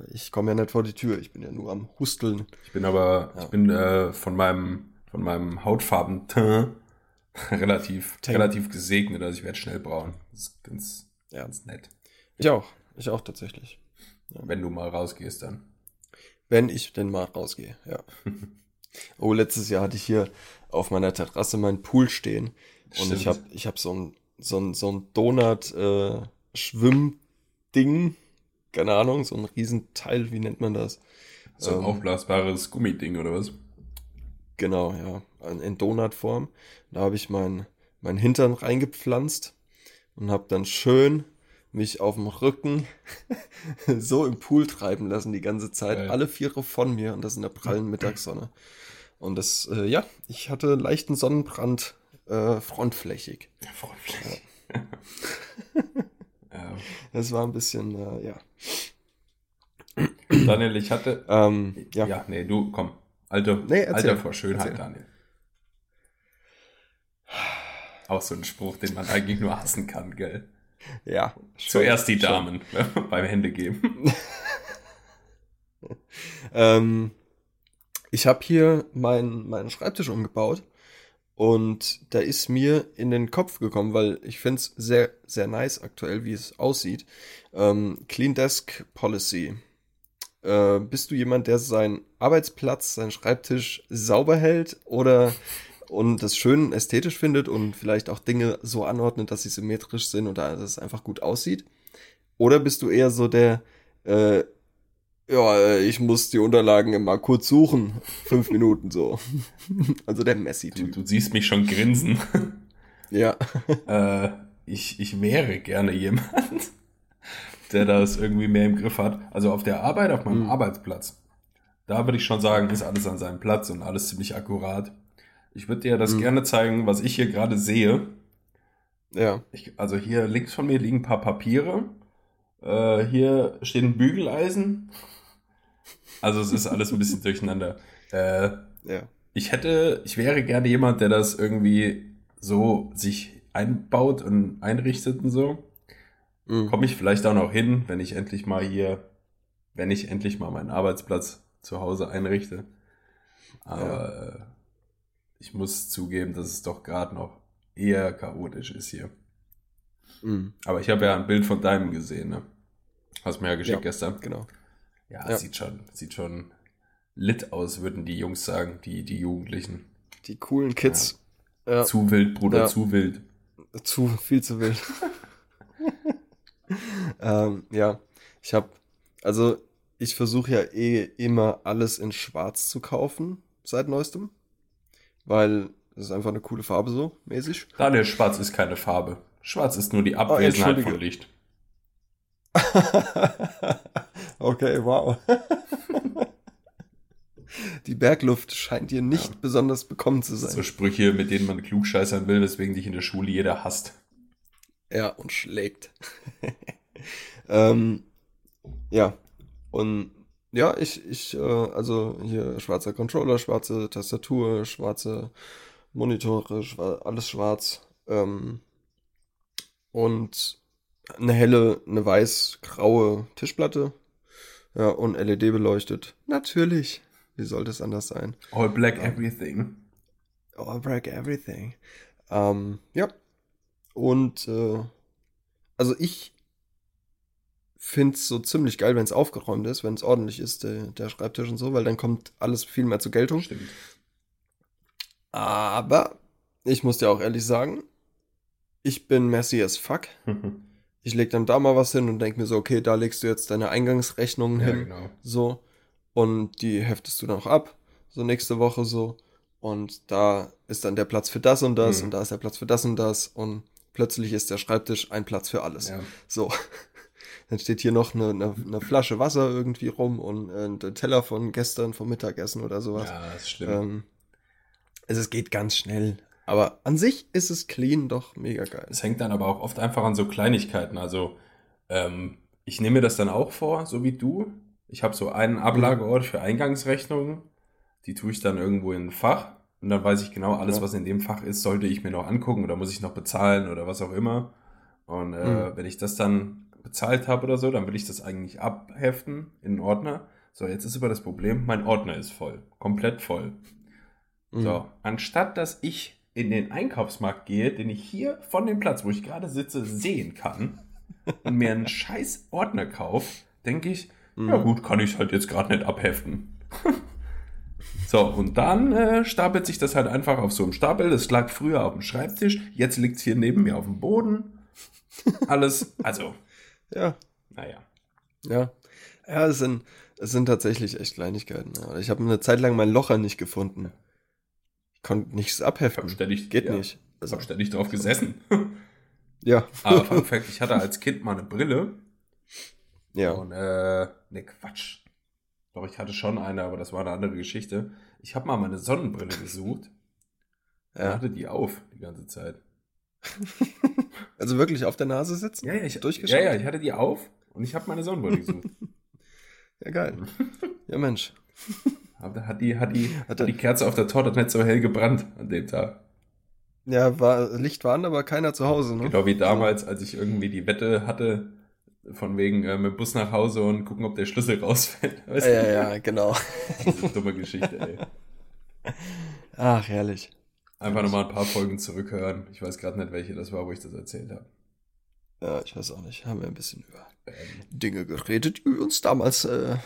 Ich komme ja nicht vor die Tür, ich bin ja nur am Husteln. Ich bin aber, Ja. ich bin äh, von meinem, von meinem Hautfarben [laughs] relativ, Tang. relativ gesegnet. Also ich werde schnell braun. Das ist ganz, Ja. ganz nett. Ich auch. Ich auch tatsächlich. Wenn du mal rausgehst dann. Wenn ich denn mal rausgehe, ja. [laughs] Oh, letztes Jahr hatte ich hier auf meiner Terrasse meinen Pool stehen. Und Stimmt. ich habe ich hab so ein, so ein, so ein Donut-Schwimmding. Keine Ahnung, so ein Riesenteil, wie nennt man das? So ein Ähm, aufblasbares Gummiding oder was? Genau, ja. In- Donutform. Da habe ich mein, mein Hintern reingepflanzt und habe dann schön mich auf dem Rücken [laughs] so im Pool treiben lassen die ganze Zeit. Geil. Alle Viere von mir und das in der prallen Mittagssonne. Und das, äh, ja, ich hatte leichten Sonnenbrand äh, frontflächig. Ja. [laughs] Das war ein bisschen, äh, ja. Daniel, ich hatte. Ähm, ja. Ja. nee, du, komm. Alter, Nee. Alter vor Schönheit, Erzähl. Daniel. Auch so ein Spruch, den man eigentlich nur hassen kann, gell? Ja. Zuerst die schon. Damen [laughs] beim Hände geben. [laughs] Ähm, ich habe hier meinen meinen Schreibtisch umgebaut und da ist mir in den Kopf gekommen, weil ich finde es sehr, sehr nice aktuell, wie es aussieht. Ähm, Clean Desk Policy. Äh, bist du jemand, der seinen Arbeitsplatz, seinen Schreibtisch sauber hält oder [laughs] und das schön ästhetisch findet und vielleicht auch Dinge so anordnet, dass sie symmetrisch sind und dass es einfach gut aussieht? Oder bist du eher so der, äh, ja, äh, ich muss die Unterlagen immer kurz suchen. [laughs] Fünf Minuten so. [laughs] Also der Messi-Typ. Du, du, siehst mich schon grinsen. [laughs] Ja. äh, ich, ich wäre gerne jemand, der das irgendwie mehr im Griff hat. Also auf der Arbeit, auf meinem mhm. Arbeitsplatz. Da würde ich schon sagen, ist alles an seinem Platz und alles ziemlich akkurat. Ich würde dir das mhm. gerne zeigen, was ich hier gerade sehe. Ja. Ich, also hier links von mir liegen ein paar Papiere. Äh, hier steht ein Bügeleisen. Also es ist alles ein bisschen durcheinander. Äh, ja. Ich hätte, ich wäre gerne jemand, der das irgendwie so sich einbaut und einrichtet und so. Mhm. Komme ich vielleicht auch noch hin, wenn ich endlich mal hier, wenn ich endlich mal meinen Arbeitsplatz zu Hause einrichte. Aber ja. Ich muss zugeben, dass es doch gerade noch eher chaotisch ist hier. Mhm. Aber ich habe ja ein Bild von deinem gesehen, ne? Hast mir ja geschickt ja, gestern. Genau. Ja, ja, sieht schon, sieht schon lit aus, würden die Jungs sagen, die, die Jugendlichen. Die coolen Kids. Ja. Ja. Zu wild, Bruder, zu wild. Zu, viel zu wild. [laughs] ähm, ja, ich habe, also ich versuche ja eh immer alles in Schwarz zu kaufen seit neuestem, weil es ist einfach eine coole Farbe so mäßig. Daniel, Schwarz ist keine Farbe. Schwarz ist nur die ah, Abwesenheit oh, von Licht. [laughs] okay, wow. Die Bergluft scheint dir nicht ja. besonders bekommen zu sein. So Sprüche, mit denen man klugscheißern will, weswegen dich in der Schule jeder hasst. Ja, und schlägt. [laughs] ähm, ja, und ja, ich, ich, äh, also hier schwarzer Controller, schwarze Tastatur, schwarze Monitore, schwar alles schwarz. Ähm, und eine helle, eine weiß-graue Tischplatte. Ja, und LED beleuchtet. Natürlich. Wie sollte es anders sein? All black everything. All black everything. Ähm, ja. Und äh, also ich finde es so ziemlich geil, wenn es aufgeräumt ist, wenn es ordentlich ist, der, der Schreibtisch und so, weil dann kommt alles viel mehr zur Geltung. Stimmt. Aber ich muss dir auch ehrlich sagen, ich bin messy as fuck. [laughs] ich leg dann da mal was hin und denk mir so, okay, da legst du jetzt deine Eingangsrechnungen ja, hin. Genau. So und die heftest du dann auch ab, so nächste Woche so. Und da ist dann der Platz für das und das mhm. und da ist der Platz für das und das und plötzlich ist der Schreibtisch ein Platz für alles. Ja. So. Dann steht hier noch eine, eine, eine, Flasche Wasser irgendwie rum und ein Teller von gestern vom Mittagessen oder sowas. Ja, das ist schlimm. Ähm, also es geht ganz schnell. Aber an sich ist es clean doch mega geil. Es hängt dann aber auch oft einfach an so Kleinigkeiten. Also ähm, ich nehme mir das dann auch vor, so wie du. Ich habe so einen Ablageort für Eingangsrechnungen. Die tue ich dann irgendwo in ein Fach. Und dann weiß ich genau, alles, was in dem Fach ist, sollte ich mir noch angucken oder muss ich noch bezahlen oder was auch immer. Und äh, mhm. wenn ich das dann bezahlt habe oder so, dann will ich das eigentlich abheften in einen Ordner. So, jetzt ist aber das Problem, mein Ordner ist voll. Komplett voll. Mhm. So, anstatt dass ich in den Einkaufsmarkt gehe, den ich hier von dem Platz, wo ich gerade sitze, sehen kann und mir einen scheiß Ordner kaufe, denke ich, Mhm. Ja gut, kann ich halt jetzt gerade nicht abheften. [laughs] so, und dann äh, stapelt sich das halt einfach auf so einem Stapel. Das lag früher auf dem Schreibtisch, jetzt liegt es hier neben mir auf dem Boden. Alles, also. Ja. Naja. Ja. Ja, es sind, es sind tatsächlich echt Kleinigkeiten. Ja. Ich habe eine Zeit lang mein Locher nicht gefunden. Ich konnte nichts abheften. Ständig, Geht ja, nicht. Also, ich habe ständig drauf gesessen. [laughs] ja. [laughs] Aber Fun Fact, ich hatte als Kind mal eine Brille. Ja. Und, äh, ne, Quatsch. Doch, ich hatte schon eine, aber das war eine andere Geschichte. Ich habe mal meine Sonnenbrille gesucht. Er ja. hatte die auf die ganze Zeit. [laughs] also wirklich auf der Nase sitzen? Ja, ja, ich, ja, ja, ich hatte die auf und ich habe meine Sonnenbrille gesucht. [laughs] ja, geil. Ja, Mensch. [laughs] Aber hat die, hat die, hat die Kerze auf der Torte nicht so hell gebrannt an dem Tag. Ja, war, Licht war an, aber keiner zu Hause, ne? Genau wie damals, als ich irgendwie die Wette hatte, von wegen äh, mit dem Bus nach Hause und gucken, ob der Schlüssel rausfällt. Weißt ja, ja, genau. Diese dumme Geschichte, ey. Ach, herrlich. Einfach nochmal ein paar Folgen zurückhören. Ich weiß gerade nicht, welche das war, wo ich das erzählt habe. Ja, ich weiß auch nicht. Haben wir ein bisschen über ähm. Dinge geredet, die uns damals äh,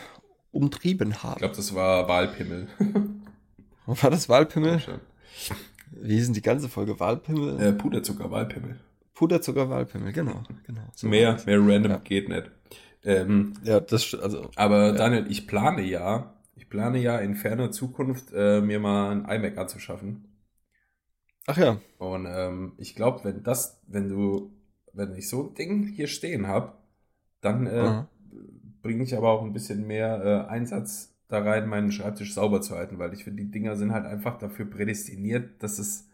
umtrieben haben. Ich glaube, das war Wahlpimmel. [laughs] War das Wahlpimmel? Wie hieß denn die ganze Folge? Wahlpimmel? Äh, Puderzucker, Wahlpimmel. Puderzucker, Wahlpimmel, genau. genau. So mehr, mehr random ja. geht nicht. Ähm, ja, das also. Aber ja. Daniel, ich plane ja, ich plane ja in ferner Zukunft äh, mir mal ein iMac anzuschaffen. Ach ja. Und ähm, ich glaube, wenn das, wenn du, wenn ich so ein Ding hier stehen habe, dann äh, bringe ich aber auch ein bisschen mehr äh, Einsatz da rein, meinen Schreibtisch sauber zu halten, weil ich finde, die Dinger sind halt einfach dafür prädestiniert, dass es.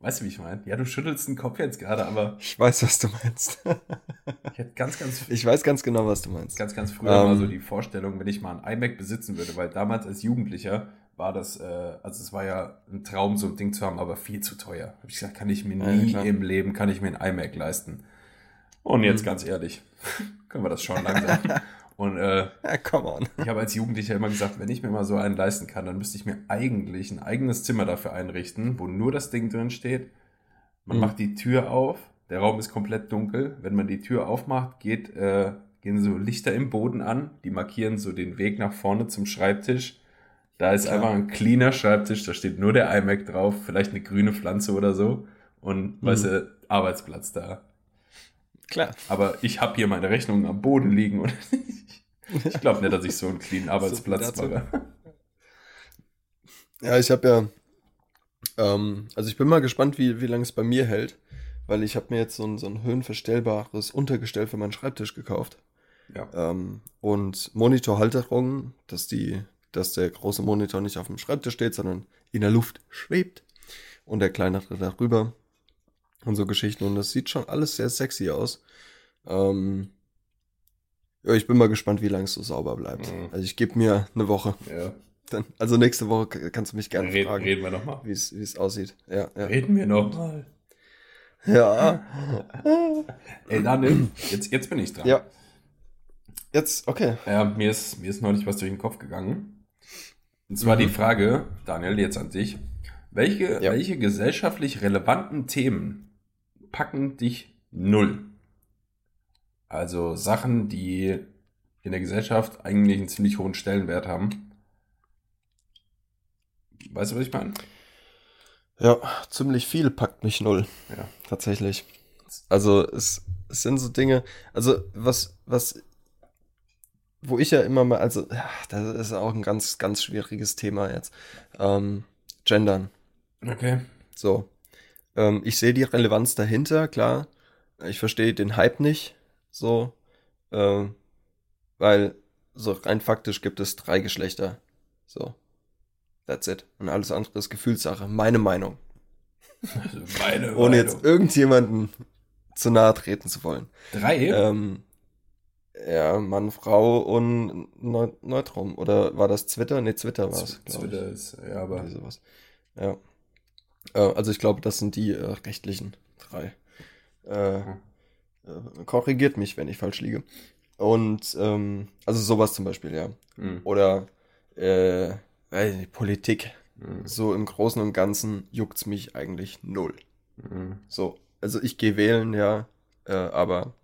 Weißt du, wie ich meine? Ja, du schüttelst den Kopf jetzt gerade, aber. Ich weiß, was du meinst. [laughs] ich hätte ganz, ganz. Ich weiß ganz genau, was du meinst. Ganz, ganz früher um, mal so ähm. die Vorstellung, wenn ich mal ein iMac besitzen würde, weil damals als Jugendlicher war das, äh, also es war ja ein Traum, so ein Ding zu haben, aber viel zu teuer. Hab ich gesagt, kann ich mir nie ja, im Leben, kann ich mir ein iMac leisten. Und jetzt mhm. ganz ehrlich, [laughs] können wir das schon langsam. [laughs] Und äh, ja, come on. ich habe als Jugendlicher immer gesagt, wenn ich mir mal so einen leisten kann, dann müsste ich mir eigentlich ein eigenes Zimmer dafür einrichten, wo nur das Ding drin steht. Man mhm. macht die Tür auf, der Raum ist komplett dunkel. Wenn man die Tür aufmacht, geht, äh, gehen so Lichter im Boden an, die markieren so den Weg nach vorne zum Schreibtisch. Da ist einfach ein cleaner Schreibtisch, da steht nur der iMac drauf, vielleicht eine grüne Pflanze oder so. Und, mhm. weißt du, Arbeitsplatz da. Klar. Aber ich habe hier meine Rechnung am Boden liegen und ich glaube nicht, dass ich so einen clean [laughs] Arbeitsplatz so mache. Ja, ich habe ja, ähm, also ich bin mal gespannt, wie, wie lange es bei mir hält, weil ich habe mir jetzt so ein, so ein höhenverstellbares Untergestell für meinen Schreibtisch gekauft. Ja. Ähm, und Monitorhalterung, dass die, dass der große Monitor nicht auf dem Schreibtisch steht, sondern in der Luft schwebt und der kleinere darüber und so Geschichten. Und das sieht schon alles sehr sexy aus. Ähm, ja, ich bin mal gespannt, wie lange es so sauber bleibt. Mhm. Also ich gebe mir eine Woche. Ja. Dann, also nächste Woche kannst du mich gerne Red, fragen. Reden wir nochmal. Wie es aussieht. Ja, ja. Reden wir nochmal. Ja. [laughs] Ey, Daniel, jetzt, jetzt bin ich dran. Ja. Jetzt, okay. Ja, mir ist, mir ist neulich was durch den Kopf gegangen. Und zwar mhm. die Frage, Daniel, jetzt an dich. Welche, ja. welche gesellschaftlich relevanten Themen packen dich null. Also Sachen, die in der Gesellschaft eigentlich einen ziemlich hohen Stellenwert haben. Weißt du, was ich meine? Ja, ziemlich viel packt mich null. Ja. Tatsächlich. Also es, es sind so Dinge, also was, was, wo ich ja immer mal, also das ist auch ein ganz, ganz schwieriges Thema jetzt. Ähm, Gendern. Okay. So. Ähm, ich sehe die Relevanz dahinter, klar. Ich verstehe den Hype nicht, so, äh, weil so rein faktisch gibt es drei Geschlechter. So. That's it. Und alles andere ist Gefühlssache. Meine Meinung. Also meine Ohne jetzt irgendjemanden zu nahe treten zu wollen. Drei? Ähm, ja, Mann, Frau und Neu Neutrum. Oder war das Twitter? Ne, Twitter war es. Twitter ist, ja, aber. Sowas. Ja. Äh, also ich glaube, das sind die äh, rechtlichen drei. Äh, hm. äh, korrigiert mich, wenn ich falsch liege. Und ähm, also sowas zum Beispiel, ja. Mhm. Oder äh, Politik. Mhm. So im Großen und Ganzen juckt's mich eigentlich null. Mhm. So, also ich gehe wählen, ja, äh, aber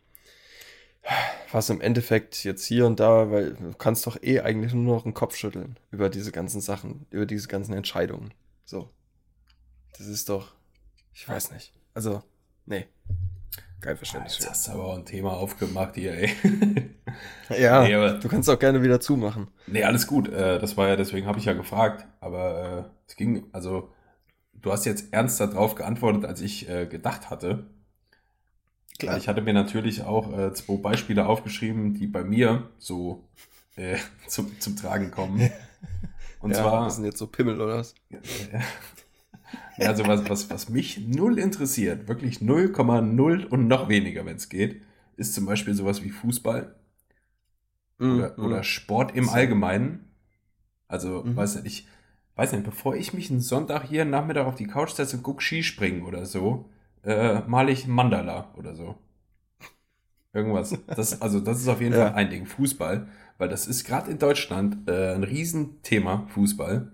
was im Endeffekt jetzt hier und da, weil du kannst doch eh eigentlich nur noch den Kopf schütteln über diese ganzen Sachen, über diese ganzen Entscheidungen. So. Das ist doch, ich weiß nicht. Also, nee. Kein Verständnis. Jetzt hast du aber auch ein Thema aufgemacht hier, ey. [laughs] ja, nee, aber, du kannst auch gerne wieder zumachen. Nee, alles gut. Äh, das war ja, deswegen habe ich ja gefragt. Aber äh, es ging, also, du hast jetzt ernster drauf geantwortet, als ich äh, gedacht hatte. Klar. Ich hatte mir natürlich auch äh, zwei Beispiele aufgeschrieben, die bei mir so äh, [laughs] zum, zum Tragen kommen. Und ja, zwar. Das sind jetzt so Pimmel, oder was? Ja, also was, was, was mich null interessiert, wirklich 0,0 und noch weniger, wenn es geht, ist zum Beispiel sowas wie Fußball mm, oder, mm. oder Sport im Allgemeinen. Also, mm. weiß nicht, ich weiß nicht, bevor ich mich einen Sonntag hier Nachmittag auf die Couch setze und gucke Skispringen oder so, äh, male ich Mandala oder so. Irgendwas. Das, also, das ist auf jeden [laughs] ja. Fall ein Ding. Fußball, weil das ist gerade in Deutschland äh, ein Riesenthema, Fußball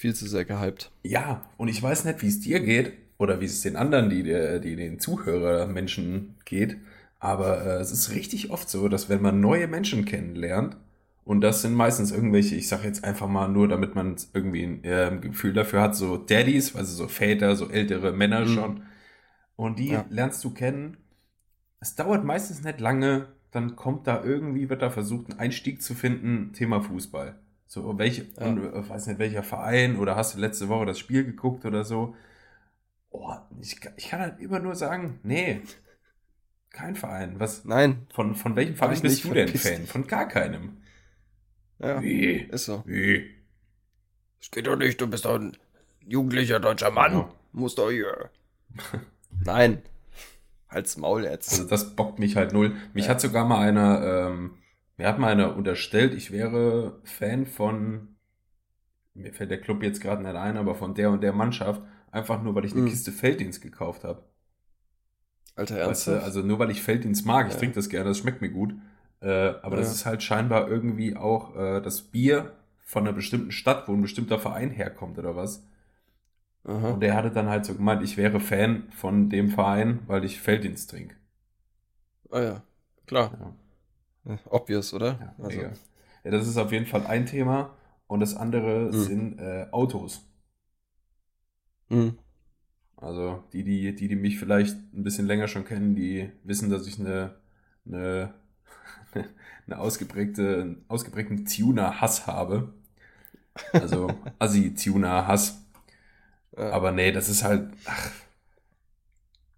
viel zu sehr gehypt. Ja, und ich weiß nicht, wie es dir geht oder wie es den anderen, die, die den Zuhörermenschen geht, aber äh, es ist richtig oft so, dass wenn man neue Menschen kennenlernt Und das sind meistens irgendwelche, ich sage jetzt einfach mal nur, damit man irgendwie ein äh, Gefühl dafür hat, so Daddies, also so Väter, so ältere Männer mhm. schon. Und die ja. lernst du kennen. Es dauert meistens nicht lange, dann kommt da irgendwie, wird da versucht, einen Einstieg zu finden, Thema Fußball. So, welche, ja. und, äh, weiß nicht, welcher Verein oder hast du letzte Woche das Spiel geguckt oder so. Oh, ich, ich kann halt immer nur sagen, nee, kein Verein. Was? Nein. Von, von welchem Verein bist du denn Fan? Von gar keinem. Ja, Wie? ist so. Wie? Das geht doch nicht, du bist doch ein jugendlicher deutscher Mann. Ja. Musst doch hier. [laughs] Nein. Halt's Maul jetzt. Also das bockt mich halt null. Mich ja. hat sogar mal einer, ähm, mir hat mal einer unterstellt, ich wäre Fan von, mir fällt der Club jetzt gerade nicht ein, aber von der und der Mannschaft, einfach nur, weil ich eine mhm. Kiste Felddienst gekauft habe. Alter, ernsthaft? Weißt du, also nur weil ich Felddienst mag, ich ja. trinke das gerne, das schmeckt mir gut. Äh, aber ja. das ist halt scheinbar irgendwie auch äh, das Bier von einer bestimmten Stadt, wo ein bestimmter Verein herkommt oder was. Aha. Und der hatte dann halt so gemeint, ich wäre Fan von dem Verein, weil ich Felddienst trinke. Ah ja, klar. Ja. Obvious, oder? Ja, also. ja, das ist auf jeden Fall ein Thema. Und das andere mhm. sind äh, Autos. Mhm. Also die, die, die, die mich vielleicht ein bisschen länger schon kennen, die wissen, dass ich eine, eine eine ausgeprägte, einen ausgeprägten Tuner-Hass habe. Also [laughs] Assi-Tuner-Hass. Ja. Aber nee, das ist halt. Ach,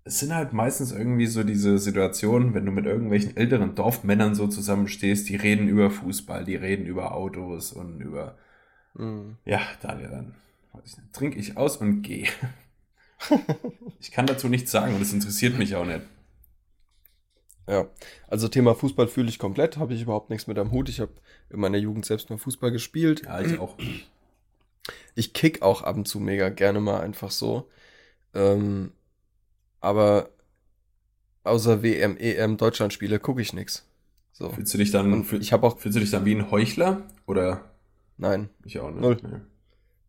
es sind halt meistens irgendwie so diese Situationen, wenn du mit irgendwelchen älteren Dorfmännern so zusammenstehst, die reden über Fußball, die reden über Autos und über. Mhm. Ja, Daniel, dann trinke ich aus und gehe. [laughs] ich kann dazu nichts sagen und es interessiert mich auch nicht. Ja, also Thema Fußball fühle ich komplett, habe ich überhaupt nichts mit am Hut. Ich habe in meiner Jugend selbst mal Fußball gespielt. Ja, ich auch. Ich kick auch ab und zu mega gerne mal einfach so. Ähm, aber außer WM, EM, Deutschlandspiele gucke ich nichts. So. Fühlst du dich dann, fühl, ich habe auch, fühlst du dich dann wie ein Heuchler oder? Nein. Ich auch nicht. Null. Nee.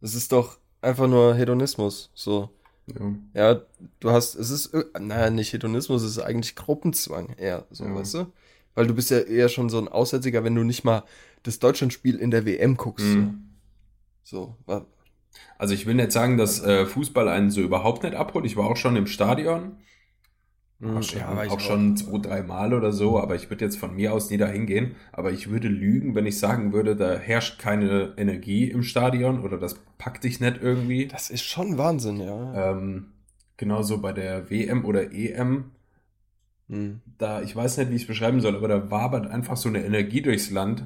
Das ist doch einfach nur Hedonismus. So. Ja. ja, du hast, es ist, naja, nicht Hedonismus, es ist eigentlich Gruppenzwang eher, so, ja. weißt du? Weil du bist ja eher schon so ein Aussätziger, wenn du nicht mal das Deutschlandspiel in der WM guckst. Mhm. So. so. Also ich will nicht sagen, dass äh, Fußball einen so überhaupt nicht abholt. Ich war auch schon im Stadion hm, auch schon, ja, auch, auch schon zwei, drei Mal oder so, aber ich würde jetzt von mir aus nie da hingehen. Aber ich würde lügen, wenn ich sagen würde, da herrscht keine Energie im Stadion oder das packt dich nicht irgendwie. Das ist schon Wahnsinn, ja. Ähm, genauso bei der WM oder EM. Hm. Da, ich weiß nicht, wie ich es beschreiben soll, aber da wabert einfach so eine Energie durchs Land.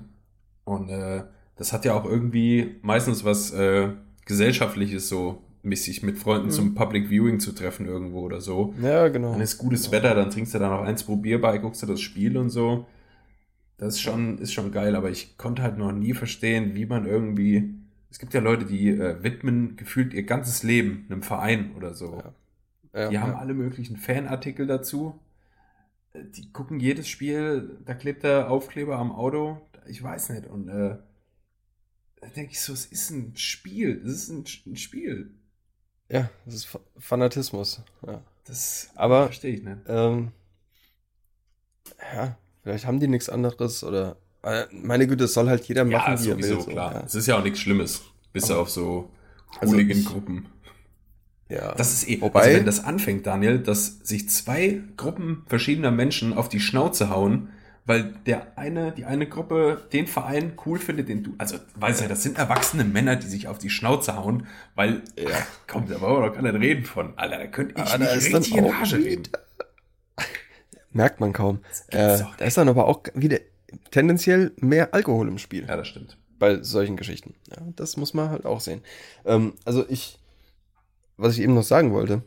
Und äh, das hat ja auch irgendwie meistens was äh, Gesellschaftliches so mich mit Freunden mhm. zum Public Viewing zu treffen irgendwo oder so. Ja, genau. Dann ist gutes Wetter, dann trinkst du da noch eins, bei, guckst du das Spiel und so. Das ist schon, ist schon geil, aber ich konnte halt noch nie verstehen, wie man irgendwie. Es gibt ja Leute, die äh, widmen gefühlt ihr ganzes Leben einem Verein oder so. Ja. Ja, die haben alle möglichen Fanartikel dazu. Äh, die gucken jedes Spiel, da klebt der Aufkleber am Auto. Ich weiß nicht. Und äh, da denke ich so, es ist ein Spiel. Es ist ein, ein Spiel. Ja, das ist Fanatismus. Ja. Das Aber, verstehe ich nicht. Ähm, ja, vielleicht haben die nichts anderes oder. Äh, meine Güte, es soll halt jeder machen, ja, wie er will. So, klar. Ja. Es ist ja auch nichts Schlimmes, bis auf so also Hooligan-Gruppen. ja. Das ist eh, Wobei, also wenn das anfängt, Daniel, dass sich zwei Gruppen verschiedener Menschen auf die Schnauze hauen, weil der eine, die eine Gruppe den Verein cool findet, den du, also weiß ja, das sind erwachsene Männer, die sich auf die Schnauze hauen, weil, ja, komm, da wollen wir doch gar nicht reden von, Alter, da könnte ich ah, nicht richtig in Rage reden. Merkt man kaum. Äh, da ist dann aber auch wieder tendenziell mehr Alkohol im Spiel. Ja, das stimmt. Bei solchen Geschichten. Ja, das muss man halt auch sehen. Ähm, also ich, was ich eben noch sagen wollte,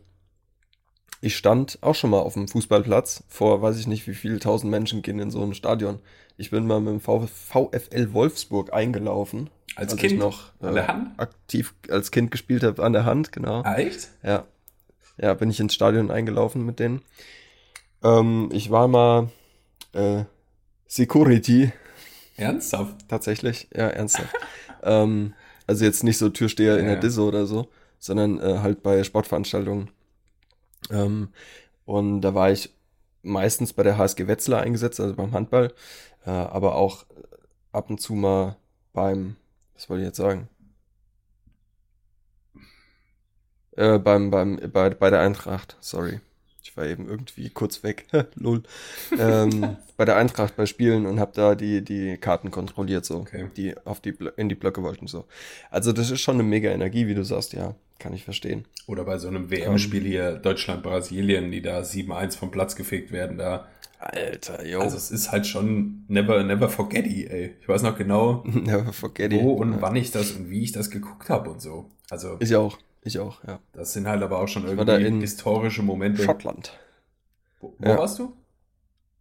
ich stand auch schon mal auf dem Fußballplatz. Vor weiß ich nicht, wie viele tausend Menschen gehen in so ein Stadion. Ich bin mal mit dem VfL Wolfsburg eingelaufen. Als, als Kind? noch äh, an der Hand? aktiv als Kind gespielt habe, an der Hand, genau. Ah, echt? Ja. Ja, bin ich ins Stadion eingelaufen mit denen. Ähm, ich war mal äh, Security. Ernsthaft? Tatsächlich, ja, ernsthaft. [laughs] ähm, also jetzt nicht so Türsteher ja, in der ja. Disse oder so, sondern äh, halt bei Sportveranstaltungen. Ähm, und da war ich meistens bei der HSG Wetzlar eingesetzt, also beim Handball, äh, aber auch ab und zu mal beim, was wollte ich jetzt sagen? Äh, beim, beim, bei, bei der Eintracht, sorry. Ich war eben irgendwie kurz weg. [laughs] Lol. ähm, [laughs] bei der Eintracht bei Spielen und habe da die, die Karten kontrolliert, so, Okay. die auf die in die Blöcke wollten. so. Also das ist schon eine mega Energie, wie du sagst, ja, kann ich verstehen. Oder bei so einem WM-Spiel hier Deutschland-Brasilien, die da 7-1 vom Platz gefegt werden, da. Alter, yo. Also es ist halt schon never, never forget it, ey. Ich weiß noch genau, [laughs] Never forget wo und Ja. wann ich das und wie ich das geguckt habe und so. Also Ich auch, ich auch, ja. das sind halt aber auch schon irgendwie in historische Momente. Schottland. Wo, wo Ja. warst du?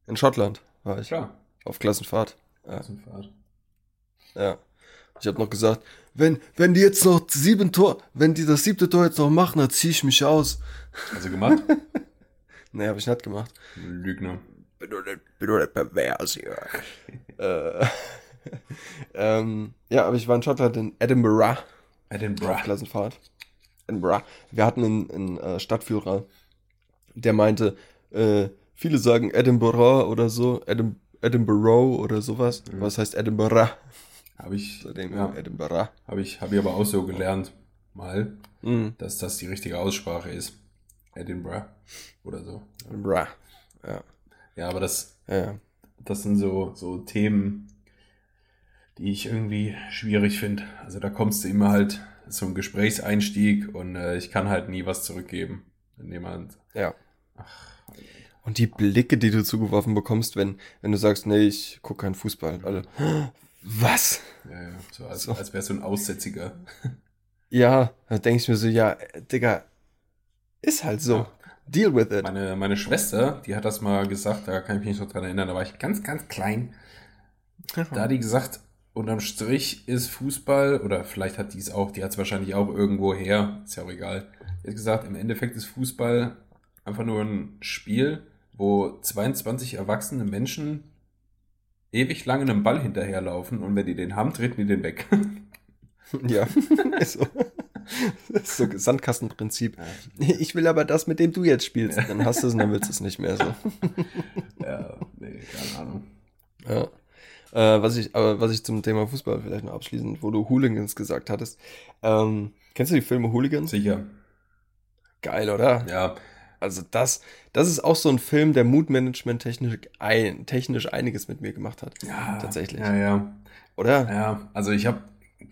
In Schottland war ich. Klar. Auf Klassenfahrt. Ja. Klassenfahrt. Ja. Ich habe noch gesagt, wenn, wenn die jetzt noch sieben Tor, wenn die das siebte Tor jetzt noch machen, dann zieh ich mich aus. Also gemacht? [laughs] Nee, habe ich nicht gemacht. Lügner. Bin doch nicht, bin doch nicht pervers hier. [laughs] äh, [laughs] ähm, ja, aber ich war in Schottland in Edinburgh Edinburgh. Klassenfahrt. Edinburgh. Wir hatten einen, einen äh, Stadtführer, der meinte, äh, viele sagen Edinburgh oder so, Edim Edinburgh oder sowas. Mhm. Was heißt Edinburgh? Habe ich, Seitdem ja, Edinburgh. habe ich, habe ich aber auch so gelernt, mal, Mhm. dass das die richtige Aussprache ist. Edinburgh oder so. Edinburgh. Ja. Ja, aber das, ja. das sind so, so Themen, die ich irgendwie schwierig finde. Also da kommst du immer halt zum Gesprächseinstieg und äh, ich kann halt nie was zurückgeben. Wenn jemand, Ja. ach, Und die Blicke, die du zugeworfen bekommst, wenn, wenn du sagst, nee, ich gucke keinen Fußball. Alle, was? ja, ja, so als, So. als wärst du ein Aussätziger. Ja, da denke ich mir so, ja, Digga, ist halt so. Ja. Deal with it. Meine, meine Schwester, die hat das mal gesagt, da kann ich mich noch dran erinnern, da war ich ganz, ganz klein. Da hat die gesagt, unterm Strich ist Fußball, oder vielleicht hat die es auch, die hat es wahrscheinlich auch irgendwo her, ist ja auch egal. Die hat gesagt, im Endeffekt ist Fußball einfach nur ein Spiel, wo 22 erwachsene Menschen ewig lang einem Ball hinterherlaufen und wenn die den haben, treten die den weg. [laughs] Ja, [laughs] ist so. Das ist so Sandkastenprinzip. Ich will aber das, mit dem du jetzt spielst. Dann hast du es und dann willst du es nicht mehr so. [laughs] ja, nee, keine Ahnung. Ja. Äh, was ich, aber was ich zum Thema Fußball vielleicht noch abschließend, wo du Hooligans gesagt hattest. Ähm, kennst du die Filme Hooligans? Sicher. Geil, oder? Ja, Also das, das ist auch so ein Film, der Moodmanagement technisch, ein, technisch einiges mit mir gemacht hat. ja, Tatsächlich. Ja, ja. Oder? Ja, also ich habe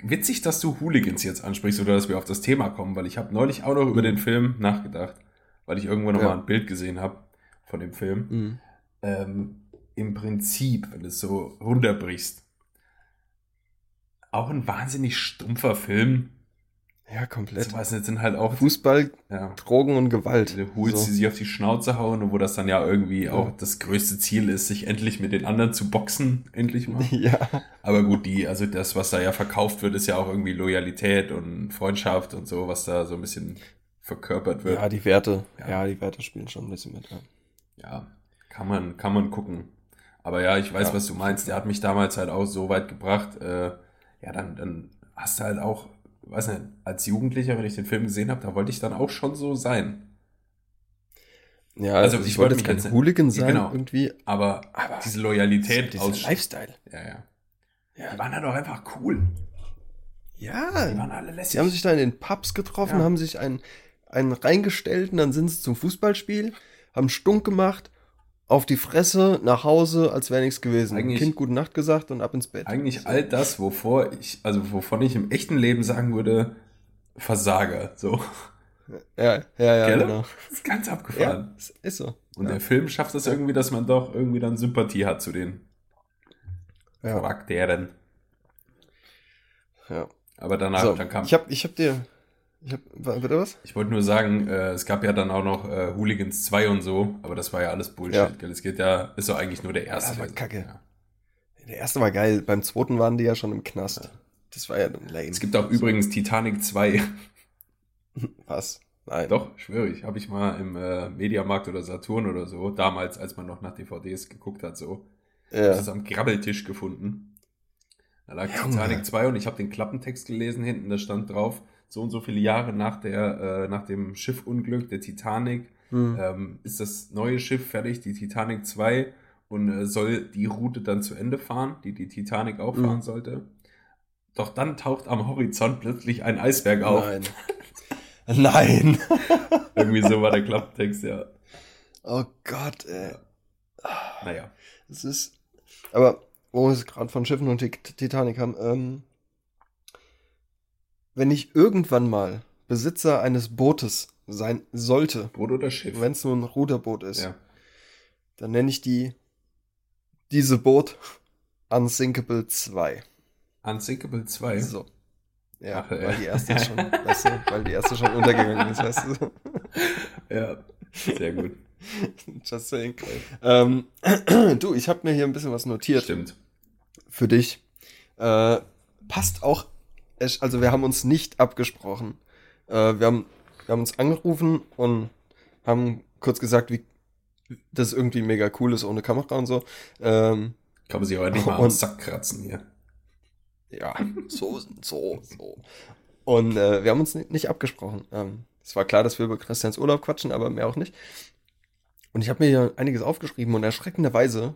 witzig, dass du Hooligans jetzt ansprichst oder dass wir auf das Thema kommen, weil ich habe neulich auch noch über den Film nachgedacht, weil ich irgendwo noch Ja. mal ein Bild gesehen habe von dem Film. Mhm. Ähm, Im Prinzip, wenn du es so runterbrichst, auch ein wahnsinnig stumpfer Film. Ja, komplett. Das sind halt auch Fußball, ja, Drogen und Gewalt. du holst So. sie sich auf die Schnauze hauen und wo das dann ja irgendwie Ja. auch das größte Ziel ist, sich endlich mit den anderen zu boxen, endlich mal. [laughs] Ja, Aber gut, die, also das, was da ja verkauft wird, ist ja auch irgendwie Loyalität und Freundschaft und so, was da so ein bisschen verkörpert wird. ja, die Werte. Ja. Ja. die Werte spielen schon ein bisschen mit. Ja. Ja, kann man, kann man gucken. Aber ja, ich weiß, was du meinst. Der hat mich damals halt auch so weit gebracht. Äh, ja, dann, dann hast du halt auch, weiß nicht, als Jugendlicher, wenn ich den Film gesehen habe, da wollte ich dann auch schon so sein. Ja, Also, also ich wollte jetzt kein jetzt- Hooligan sein genau. irgendwie. Aber, Aber diese Loyalität Dieser aus. Lifestyle. Ja, ja. Ja. Die waren halt auch einfach cool. Die Ja, waren alle lässig. sie haben sich da in den Pubs getroffen, Ja. haben sich einen, einen reingestellt und dann sind sie zum Fußballspiel, haben Stunk gemacht, auf die Fresse, nach Hause, als wäre nichts gewesen. Eigentlich- Kind gute Nacht gesagt und ab ins Bett. Eigentlich all das, wovor ich, also wovon ich im echten Leben sagen würde, Versager. So. Ja, ja, ja, Gell? genau. Das ist ganz abgefahren. Ja, ist so. Und ja. der Film schafft es irgendwie, dass man doch irgendwie dann Sympathie hat zu den ja. Charakteren. ja. Aber danach, So, dann kam. ich hab, ich hab dir, ich hab, bitte was? Ich wollte nur sagen, äh, es gab ja dann auch noch äh, Hooligans 2 und so, aber das war ja alles Bullshit, Ja. gell? Es geht ja, ist doch eigentlich nur der erste. Das war der- kacke. Ja. Der erste war geil, beim zweiten waren die ja schon im Knast. Das war ja dann lame. Es gibt auch übrigens Titanic 2. [laughs] Was? Nein. Doch, schwöre ich. Habe ich mal im äh, Mediamarkt oder Saturn oder so, damals, als man noch nach DVDs geguckt hat, so, ja. Ja. das ist am Grabbeltisch gefunden. Da lag Junge. Titanic 2 und ich habe den Klappentext gelesen hinten, da stand drauf, so und so viele Jahre nach, der, äh, nach dem Schiffunglück der Titanic Hm. ähm, ist das neue Schiff fertig, die Titanic 2. und äh, soll die Route dann zu Ende fahren, die die Titanic auch Mhm. fahren sollte. Doch dann taucht am Horizont plötzlich ein Eisberg auf. Nein. [laughs] Nein. [laughs] Irgendwie so war der Klapptext, ja. Oh Gott, ey. Naja. Es ist. Aber, wo wir es gerade von Schiffen und Tit- Titanic haben, ähm, wenn ich irgendwann mal Besitzer eines Bootes sein sollte, Boot oder Schiff? wenn es nur ein Ruderboot ist, ja. dann nenne ich die diese Boot Unsinkable 2. Unsinkable 2. So. Ja, Ach, ja. weil die erste schon, weißt du, weil die erste schon untergegangen ist, weißt du. [laughs] Ja, sehr gut. [laughs] Just saying. Ähm, [clears throat] du, ich habe mir hier ein bisschen was notiert. Stimmt. für dich. Äh, passt auch, also wir haben uns nicht abgesprochen. Äh, wir, haben, wir haben uns angerufen und haben kurz gesagt, wie das irgendwie mega cool ist ohne Kamera und so. Ähm, Kann man sich aber nicht mal am Sack kratzen hier. ja, so, so, so. Und äh, wir haben uns ni- nicht abgesprochen. Ähm, es war klar, dass wir über Christians Urlaub quatschen, aber mehr auch nicht. Und ich habe mir hier einiges aufgeschrieben und erschreckenderweise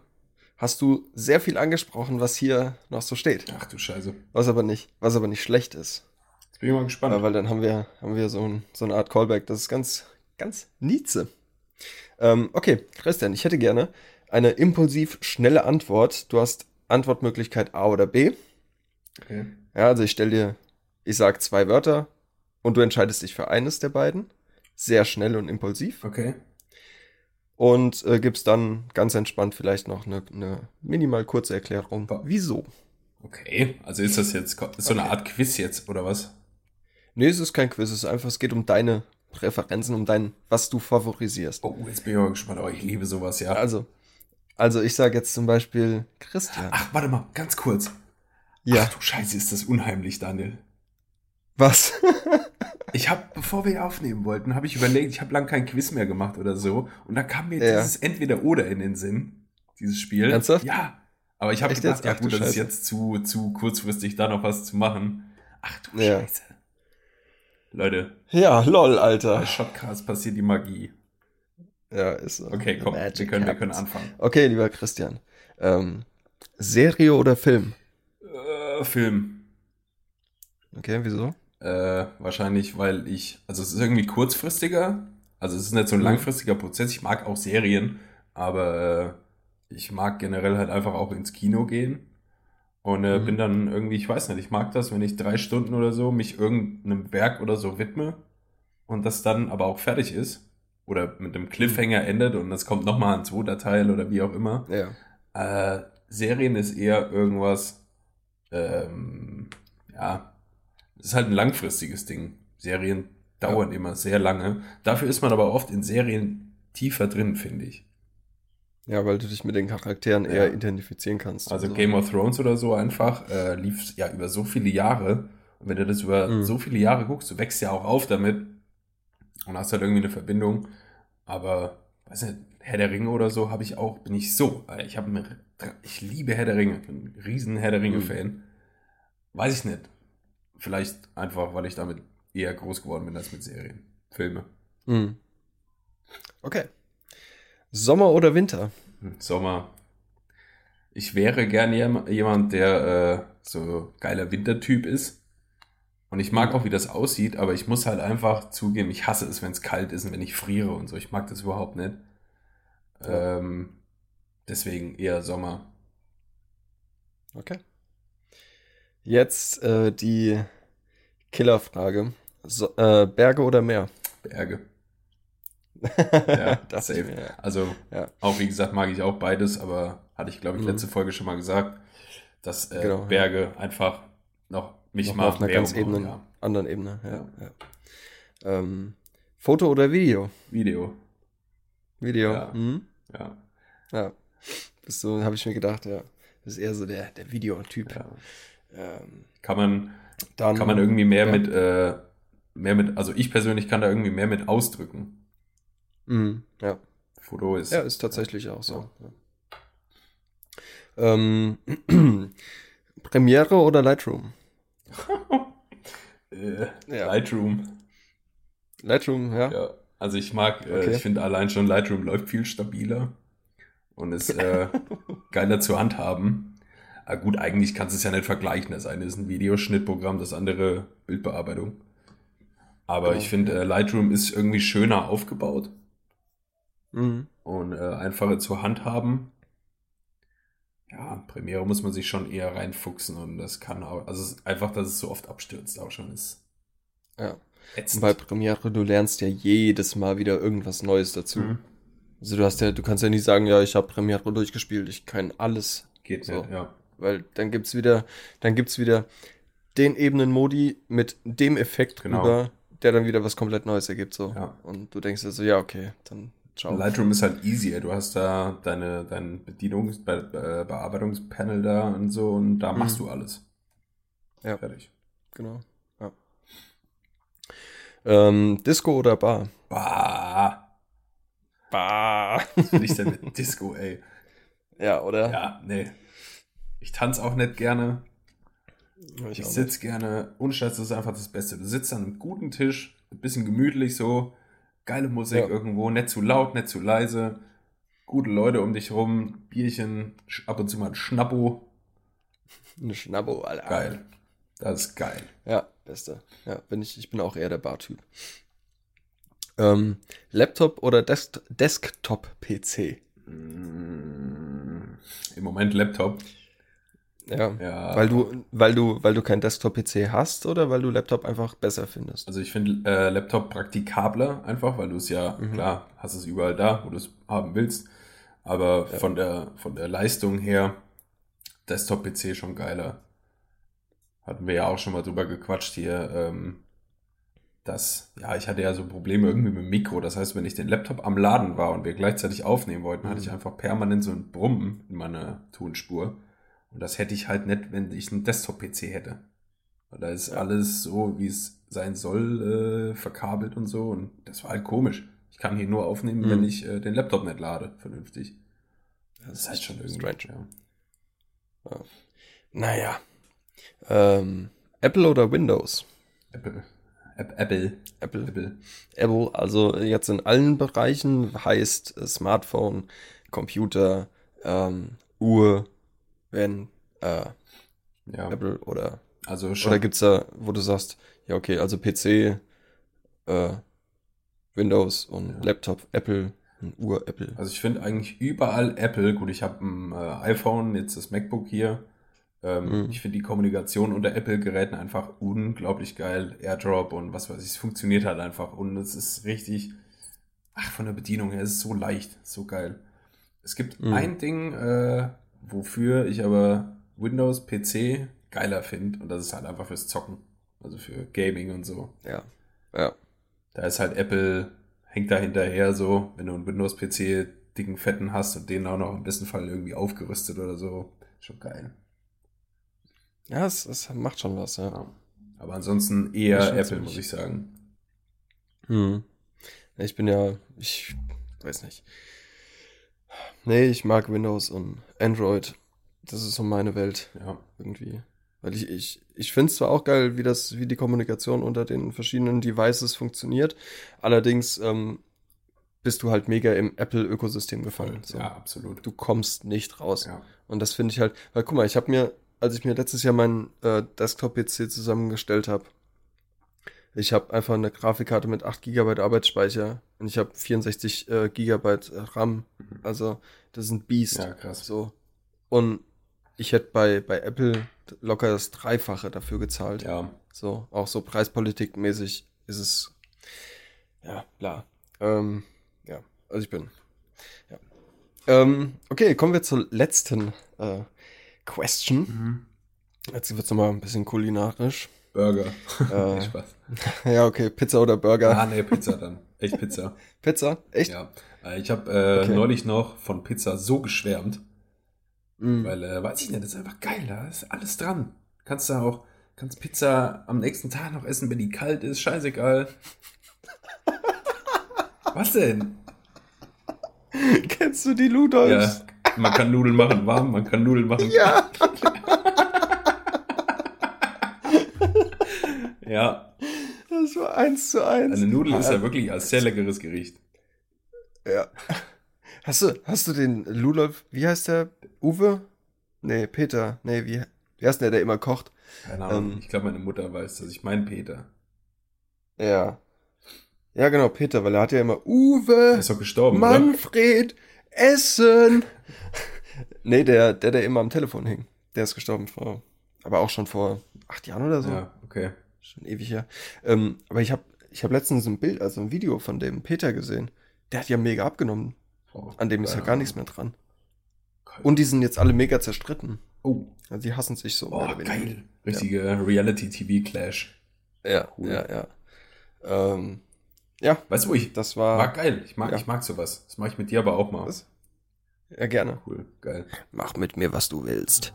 hast du sehr viel angesprochen, was hier noch so steht. Ach du Scheiße. Was aber nicht, was aber nicht schlecht ist. Jetzt bin ich mal gespannt. Ja, weil dann haben wir, haben wir so, ein, so eine Art Callback. Das ist ganz, ganz nieze. Ähm, okay, Christian, ich hätte gerne eine impulsiv schnelle Antwort. Du hast Antwortmöglichkeit A oder B. okay. Ja, also ich stelle dir, ich sag zwei Wörter und du entscheidest dich für eines der beiden. Sehr schnell und impulsiv. Okay. Und äh, gibst dann ganz entspannt vielleicht noch eine, eine minimal kurze Erklärung. Wieso? Okay. Also ist das jetzt ist so eine Art Quiz jetzt, oder was? Nee, es ist kein Quiz, es ist einfach, es geht um deine Präferenzen, um dein, was du favorisierst. Oh, jetzt bin ich mal gespannt. Oh, ich liebe sowas, ja. Also, also ich sage jetzt zum Beispiel Christian. Ach, warte mal, ganz kurz. ja, Ach du Scheiße, ist das unheimlich, Daniel. was? [laughs] Ich habe, bevor wir aufnehmen wollten, habe ich überlegt, ich habe lang kein Quiz mehr gemacht oder so. Und da kam mir Ja. dieses Entweder-Oder in den Sinn, dieses Spiel. Ernsthaft? Ja. Aber ich habe gedacht, jetzt? ja Ach du gut, das ist jetzt zu, zu kurzfristig, da noch was zu machen. Ach du Ja. Scheiße. Leute, ja, lol, bei Alter. Shotcast passiert die Magie. Ja, ist so. Okay, komm, wir können, wir können anfangen. Okay, lieber Christian. Ähm, Serie oder Film? Äh, Film. Okay, wieso? Äh, wahrscheinlich, weil ich, also es ist irgendwie kurzfristiger. Also es ist nicht so ein Mhm. langfristiger Prozess. Ich mag auch Serien, aber äh, ich mag generell halt einfach auch ins Kino gehen. Und äh, Mhm. bin dann irgendwie, ich weiß nicht, ich mag das, wenn ich drei Stunden oder so mich irgendeinem Werk oder so widme und das dann aber auch fertig ist. Oder mit einem Cliffhanger endet und es kommt nochmal ein zweiter Teil oder wie auch immer. Ja. Äh, Serien ist eher irgendwas, ähm, ja, es ist halt ein langfristiges Ding. Serien dauern immer sehr lange. Dafür ist man aber oft in Serien tiefer drin, finde ich. Ja, weil du dich mit den Charakteren Ja. eher identifizieren kannst. Also so. Game of Thrones oder so einfach äh, lief ja über so viele Jahre. Und wenn du das über Mhm. so viele Jahre guckst, du wächst ja auch auf damit und hast halt irgendwie eine Verbindung. Aber, weiß nicht, Herr der Ringe oder so habe ich auch, bin ich so. äh, Ich habe mir, ich liebe Herr der Ringe, bin ein riesen Herr der Ringe-Fan. Weiß ich nicht. Vielleicht einfach, weil ich damit eher groß geworden bin als mit Serien. Filme. Mhm. Okay. Sommer oder Winter? Hm, Sommer. Ich wäre gern jem- jemand, der äh, so geiler Wintertyp ist. Und ich mag auch, wie das aussieht, aber ich muss halt einfach zugeben, ich hasse es, wenn es kalt ist und wenn ich friere und so. Ich mag das überhaupt nicht. Ähm, deswegen eher Sommer. Okay. Jetzt äh, die Killerfrage. So, äh, Berge oder Meer? Berge. [laughs] ja, das safe. mir, ja. Also, Ja. auch wie gesagt, mag ich auch beides, aber hatte ich, glaube ich, Mhm. letzte Folge schon mal gesagt, dass äh, Genau, ja. Berge einfach noch mich Noch mal auf einer mehr ganz Ebenen, ja. anderen Ebene. Ja, ja. Ähm, Foto oder Video? Video. Video. Ja. Mhm. Ja. ja. Bist du, habe ich mir gedacht, ja. Das ist eher so der, der Videotyp. ja. Ähm, Kann man, dann, kann man irgendwie mehr ja. mit, äh, mehr mit, also ich persönlich kann da irgendwie mehr mit ausdrücken. Mhm, ja. Foto ist. ja, ist tatsächlich auch so. Ja. Ähm, [clears throat] Premiere oder Lightroom? [laughs] äh. Lightroom. Lightroom, ja. Ja. Also ich mag, äh, Okay. ich finde allein schon Lightroom läuft viel stabiler. und ist äh, [laughs] geiler zu handhaben. Aber gut, eigentlich kannst du es ja nicht vergleichen. Das eine ist ein Videoschnittprogramm, das andere Bildbearbeitung. Aber Genau. ich finde, äh, Lightroom ist irgendwie schöner aufgebaut Mhm. und äh, einfacher zu handhaben. Ja, Premiere muss man sich schon eher reinfuchsen und das kann auch, also einfach, dass es so oft abstürzt auch schon ist. Ja. Ätzend. Bei Premiere, du lernst ja jedes Mal wieder irgendwas Neues dazu. Mhm. Also du hast ja, du kannst ja nicht sagen, ja, ich habe Premiere durchgespielt, ich kann alles, Geht So. nicht, ja. Weil dann gibt's wieder, dann gibt's wieder den Ebenenmodi mit dem Effekt Genau. drüber, der dann wieder was komplett Neues ergibt, so. Ja. Und du denkst dir so, ja, okay, dann ciao. Lightroom ist halt easier. Du hast da deine, dein Bedienungs-, Be Be Bearbeitungspanel da und so und da machst Mhm. du alles. Ja. Fertig. Genau, ja. Ähm, Disco oder Bar? Bah, Bar. was will ich denn mit Disco, ey? [laughs] ja, oder? Ja, nee. Ich tanze auch nicht gerne. Ich Ich sitze gerne. Ohne Scheiß, das ist einfach das Beste. Du sitzt an einem guten Tisch, ein bisschen gemütlich so, geile Musik Ja. irgendwo, nicht zu laut, nicht zu leise, gute Leute um dich rum, Bierchen, ab und zu mal ein Schnappo. nicht. Eine Schnabbo, Alter. Geil. Das ist geil. Ja, beste. Ja, bin ich, ich bin auch eher der Bartyp. Ähm, Laptop oder Des Desktop-PC? Mm, Im Moment Laptop. Ja. Ja. Weil du, weil du, weil du kein Desktop-PC hast oder weil du Laptop einfach besser findest? Also ich finde äh, Laptop praktikabler einfach, weil du es ja, Mhm. klar, hast es überall da, wo du es haben willst. Aber Ja. von, der, von der Leistung her, Desktop-PC schon geiler. Hatten wir ja auch schon mal drüber gequatscht hier, ähm, dass, ja, ich hatte ja so Probleme irgendwie mit dem Mikro. Das heißt, wenn ich den Laptop am Laden war und wir gleichzeitig aufnehmen wollten, hatte Mhm. ich einfach permanent so ein Brummen in meiner Tonspur. Und das hätte ich halt nicht, wenn ich einen Desktop-PC hätte. Weil da ist Ja. alles so, wie es sein soll, äh, verkabelt und so. Und das war halt komisch. Ich kann hier nur aufnehmen, Mhm. wenn ich äh, den Laptop nicht lade, vernünftig. Das ist halt schon irgendwie strange. Ja. Naja. Ähm, Apple oder Windows? Apple. App, Apple. Apple. Apple. Apple, also jetzt in allen Bereichen heißt Smartphone, Computer, ähm, Uhr, wenn äh, Ja. Apple oder Also schon. oder gibt's da, wo du sagst, ja okay, also PC, äh, Windows und Ja. Laptop Apple und Uhr Apple. Also ich finde eigentlich überall Apple, gut, ich habe ein äh, iPhone, jetzt das MacBook hier. Ähm, Mhm. Ich finde die Kommunikation unter Apple-Geräten einfach unglaublich geil. AirDrop und was weiß ich, es funktioniert halt einfach. Und es ist richtig, ach, von der Bedienung her, es ist so leicht, so geil. Es gibt Mhm. ein Ding, äh, wofür ich aber Windows PC geiler finde. Und das ist halt einfach fürs Zocken. Also für Gaming und so. Ja. Ja. Da ist halt Apple, hängt da hinterher so, wenn du einen Windows-PC dicken, fetten hast und den auch noch im besten Fall irgendwie aufgerüstet oder so. Schon geil. Ja, es, es macht schon was, ja. Ja. Aber ansonsten eher Apple, muss ich sagen. Hm. Ich bin ja, ich weiß nicht. Nee, ich mag Windows und Android. Das ist so meine Welt Ja. irgendwie. Weil ich, ich, ich finde es zwar auch geil, wie das, wie die Kommunikation unter den verschiedenen Devices funktioniert. Allerdings ähm, bist du halt mega im Apple-Ökosystem gefallen. So. Ja, absolut. Du kommst nicht raus. Ja. Und das finde ich halt, weil guck mal, ich habe mir, als ich mir letztes Jahr meinen äh, Desktop-PC zusammengestellt habe, ich habe einfach eine Grafikkarte mit 8 GB Arbeitsspeicher und ich habe 64 äh, GB RAM. Also, das ist ein Biest. Ja, krass. So. Und ich hätte bei, bei Apple locker das Dreifache dafür gezahlt. Ja. So, auch so preispolitikmäßig ist es, ja, klar. Ähm, ja, also ich bin, ja. Ähm, okay, kommen wir zur letzten äh, Question. Mhm. Jetzt wird's nochmal ein bisschen kulinarisch. Burger. [laughs] Äh, Nee, Spaß. [laughs] ja, okay, Pizza oder Burger? Ah, nee, Pizza dann. Echt Pizza. [laughs] Pizza? Echt? Ja. Äh, Ich habe äh, Okay. neulich noch von Pizza so geschwärmt. Mm. Weil, äh, weiß ich nicht, das ist einfach geil, da ist alles dran. Kannst du auch, kannst Pizza am nächsten Tag noch essen, wenn die kalt ist, scheißegal. Was denn? Kennst du die Ludolfs? Ja, man kann Nudeln machen warm, man kann Nudeln machen Ja. Ja, Das war eins zu eins. eine Nudel ist ja wirklich ein sehr leckeres Gericht. Ja. Hast du, hast du den Ludolf, wie heißt der? Uwe? Nee, Peter. Nee, wie, wie heißt der, der immer kocht? Keine Ahnung. Ähm, ich glaube, meine Mutter weiß das. Ich meine Peter. Ja. Ja, genau, Peter, weil er hat ja immer Uwe. Er ist doch gestorben. Manfred, oder? Essen. nee, der, der, der immer am Telefon hing. Der ist gestorben vor, aber auch schon vor acht Jahren oder so. Ja, okay. Schon ewig her. Ähm, aber ich habe ich hab letztens ein Bild, also ein Video von dem Peter gesehen. Der hat ja mega abgenommen. Oh, An dem ist ja gar nichts mehr dran. Und die sind jetzt alle mega zerstritten. Oh. Also die hassen sich so. Oh, geil. Richtige ja. Reality-TV-Clash. Ja, cool. ja, ja. Ähm, ja. Weißt du, ich. Das war. War geil. Ich mag, ja. ich mag sowas. Das mache ich mit dir aber auch mal. Was? Ja, gerne. Cool, geil. Mach mit mir, was du willst.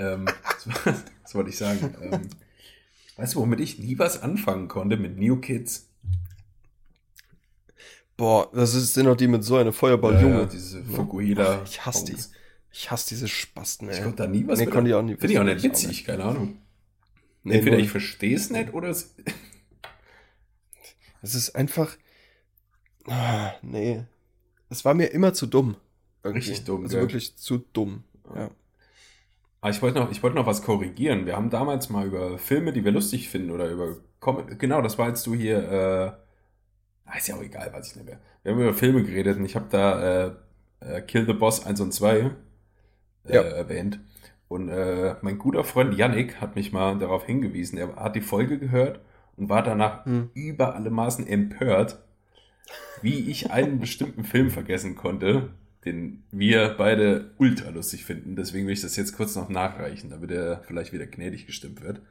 Ähm, was, was, [laughs] wollte ich sagen? Ähm, weißt du, womit ich nie was anfangen konnte mit New Kids? Boah, das sind doch die mit so einer Feuerball-Junge. Ja, ja, diese Fukuhila. Ich hasse die. Ich hasse diese Spasten, ey. Ich konnte da nie was nee, konnte ich auch nie. Finde ich auch nicht witzig, nicht. keine Ahnung. Nee, Entweder ich verstehe es nicht oder es. [laughs] Es ist einfach. Ah, nee. Es war mir immer zu dumm. Irgendwie. Richtig dumm. Also gell? wirklich zu dumm. Ja. Aber ah, ich wollte noch, ich noch was korrigieren. Wir haben damals mal über Filme, die wir lustig finden oder über Com genau, das war jetzt du hier. Äh, ah, ist ja auch egal, weiß ich nicht mehr. Wir haben über Filme geredet und ich habe da äh, äh, Kill the Boss 1 und 2 äh, ja. erwähnt. Und äh, mein guter Freund Yannick hat mich mal darauf hingewiesen. Er hat die Folge gehört und war danach hm. über alle Maßen empört, wie ich einen bestimmten Film vergessen konnte, den wir beide ultra lustig finden. Deswegen will ich das jetzt kurz noch nachreichen, damit er vielleicht wieder gnädig gestimmt wird.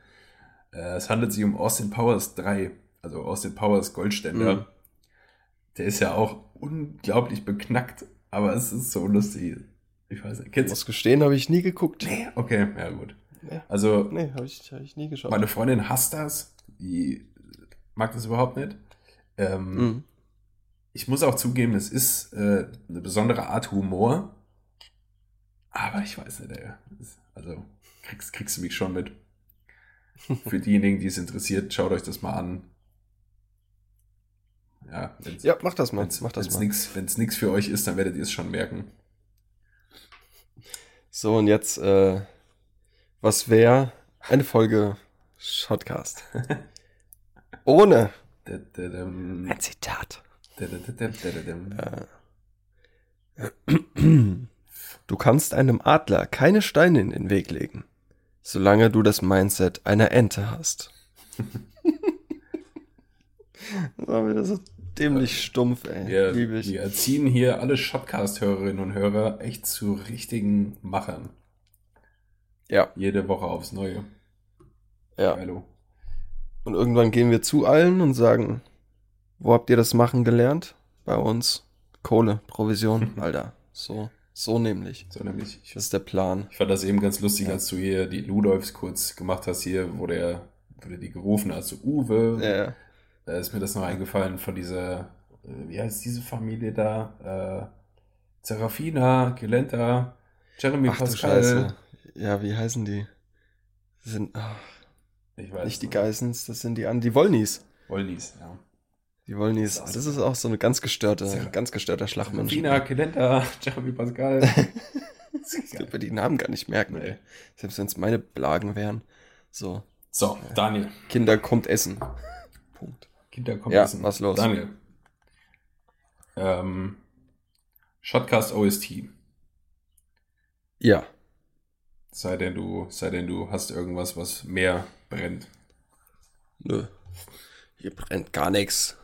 Äh, es handelt sich um Austin Powers 3, also Austin Powers Goldständer. Mhm. Der ist ja auch unglaublich beknackt, aber es ist so lustig. Ich weiß nicht. Kennst Muss gestehen, habe ich nie geguckt. Nee, okay, ja gut. Nee. Also, nee, habe ich, hab ich nie geschaut. Meine Freundin hasst das. Die mag das überhaupt nicht. Ähm, mhm ich muss auch zugeben, es ist äh, eine besondere Art Humor. Aber ich weiß nicht, ey. Also, kriegst, kriegst du mich schon mit. Für [laughs] diejenigen, die es interessiert, schaut euch das mal an. Ja, ja mach das mal. Wenn's, mach das wenn's mal. Wenn es nichts für euch ist, dann werdet ihr es schon merken. So, und jetzt, äh, was wäre eine Folge Shotcast? [laughs] Ohne ein Zitat. Du kannst einem Adler keine Steine in den Weg legen, solange du das Mindset einer Ente hast. das war wieder so dämlich stumpf, ey. Wir, wir erziehen hier alle Shotcast-Hörerinnen und Hörer echt zu richtigen Machern. Ja. Jede Woche aufs Neue. Ja. Hallo. Und irgendwann gehen wir zu allen und sagen, wo habt ihr das machen gelernt? Bei uns. Kohle, Provision, [laughs] Alter. So, so nämlich. So nämlich. das ist der Plan. Ich fand das eben ganz lustig, ja. als du hier die Ludolfs kurz gemacht hast, hier, wo der, wo der die gerufen hat, so Uwe. Ja. Da ist mir das noch eingefallen von dieser, äh, wie heißt diese Familie da? Äh, Serafina, Gelenta, Jeremy Ach, Pascal. Ja, wie heißen die? die sind, ach, ich weiß nicht die Geissens, das sind die an, die Wollnies. Wollnies, ja. Die wollen die, das ist auch so eine ganz gestörte, ja. ganz gestörter Schlagmensch. Tina, Kelenta, [laughs] Jeremy Pascal. [laughs] ich würde die Namen gar nicht merken, ey. Selbst wenn es meine Blagen wären. So. So, Daniel. Kinder kommt essen. Punkt. Kinder kommt ja, essen. was los? Daniel. Ähm, Shotcast OST. Ja. Sei denn du, sei denn du hast irgendwas, was mehr brennt. Nö. Hier brennt gar nichts.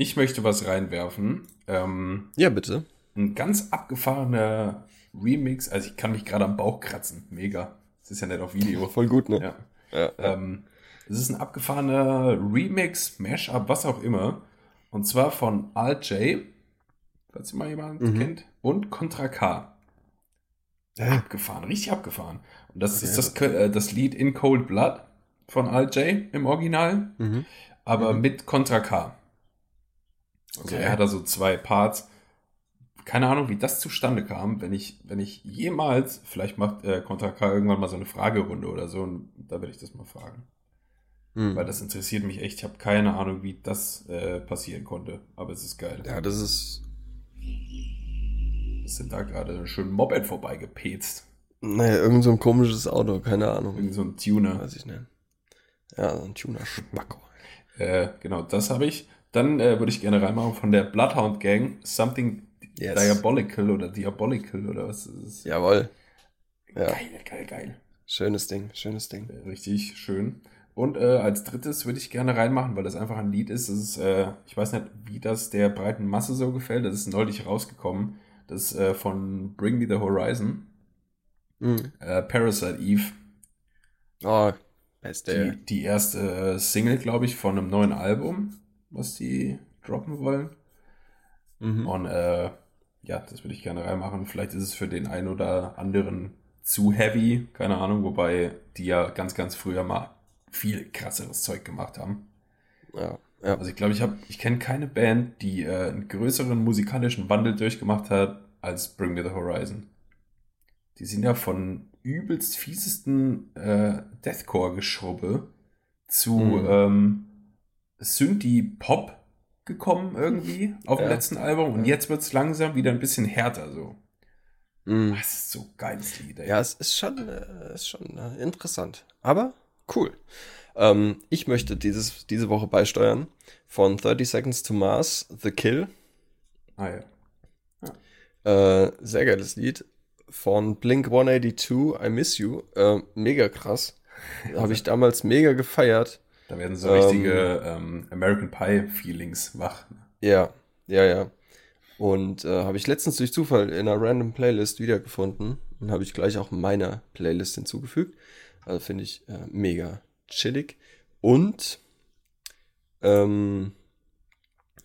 Ich möchte was reinwerfen. Ähm, ja, bitte. Ein ganz abgefahrener Remix. Also ich kann mich gerade am Bauch kratzen. Mega. Das ist ja nicht auf Video. Voll gut, ne? Ja. ja, ja. Ähm, es ist ein abgefahrener Remix, Mashup, was auch immer. Und zwar von Alt J, falls ihr mal jemand mhm. kennt, und Contra K. Ja. Abgefahren, richtig abgefahren. Und das okay. ist das, äh, das Lied In Cold Blood von Alt J im Original, mhm. aber mhm. mit Contra K. Also okay. er hat da so zwei Parts. Keine Ahnung, wie das zustande kam. Wenn ich, wenn ich jemals, vielleicht macht äh, Contra K irgendwann mal so eine Fragerunde oder so, und da werde ich das mal fragen. Hm. Weil das interessiert mich echt. Ich habe keine Ahnung, wie das äh, passieren konnte. Aber es ist geil. Ja, das ist Was sind da gerade schön Moped vorbeigepetzt? Naja, irgend so ein komisches Auto, keine Ahnung. Irgend so ein Tuner. Weiß ich nicht. Ja, so ein Tuner-Spacko. Äh, genau, das habe ich. Dann äh, würde ich gerne reinmachen von der Bloodhound Gang Something Yes. Diabolical oder Diabolical oder was ist es? Jawohl. Ja. Geil, geil, geil. Schönes Ding, schönes Ding. Äh, Richtig schön. Und äh, als drittes würde ich gerne reinmachen, weil das einfach ein Lied ist. Das ist äh, ich weiß nicht, wie das der breiten Masse so gefällt. Das ist neulich rausgekommen. Das ist äh, von Bring Me the Horizon. Mhm. Äh, Parasite Eve. Oh, beste. Die, die erste äh, Single, glaube ich, von einem neuen Album, was die droppen wollen. Mhm. Und äh, ja, das würde ich gerne reinmachen. Vielleicht ist es für den einen oder anderen zu heavy, keine Ahnung, wobei die ja ganz, ganz früher mal viel krasseres Zeug gemacht haben. Ja, ja. Also ich glaube, ich habe, ich kenne keine Band, die äh, einen größeren musikalischen Wandel durchgemacht hat als Bring Me the Horizon. Die sind ja von übelst fiesesten äh, Deathcore-Geschrubbe zu Mhm. ähm, Synthie-Pop gekommen irgendwie auf dem Ja. letzten Album und Ja. jetzt wird es langsam wieder ein bisschen härter so. Mhm. Das ist so geiles Lied, ey. Ja, es ist schon, äh, ist schon äh, interessant. Aber cool. Ähm, ich möchte dieses, diese Woche beisteuern von 30 Seconds to Mars, The Kill. Ah, ja. Äh, sehr geiles Lied. Von Blink 182, I Miss You. Äh, mega krass. [laughs] Habe ich damals mega gefeiert. Da werden so Ähm, richtige ähm, American Pie-Feelings wach. Ja, ja, ja. Und äh, habe ich letztens durch Zufall in einer random Playlist wiedergefunden und habe ich gleich auch meiner Playlist hinzugefügt. Also finde ich äh, mega chillig. Und ähm,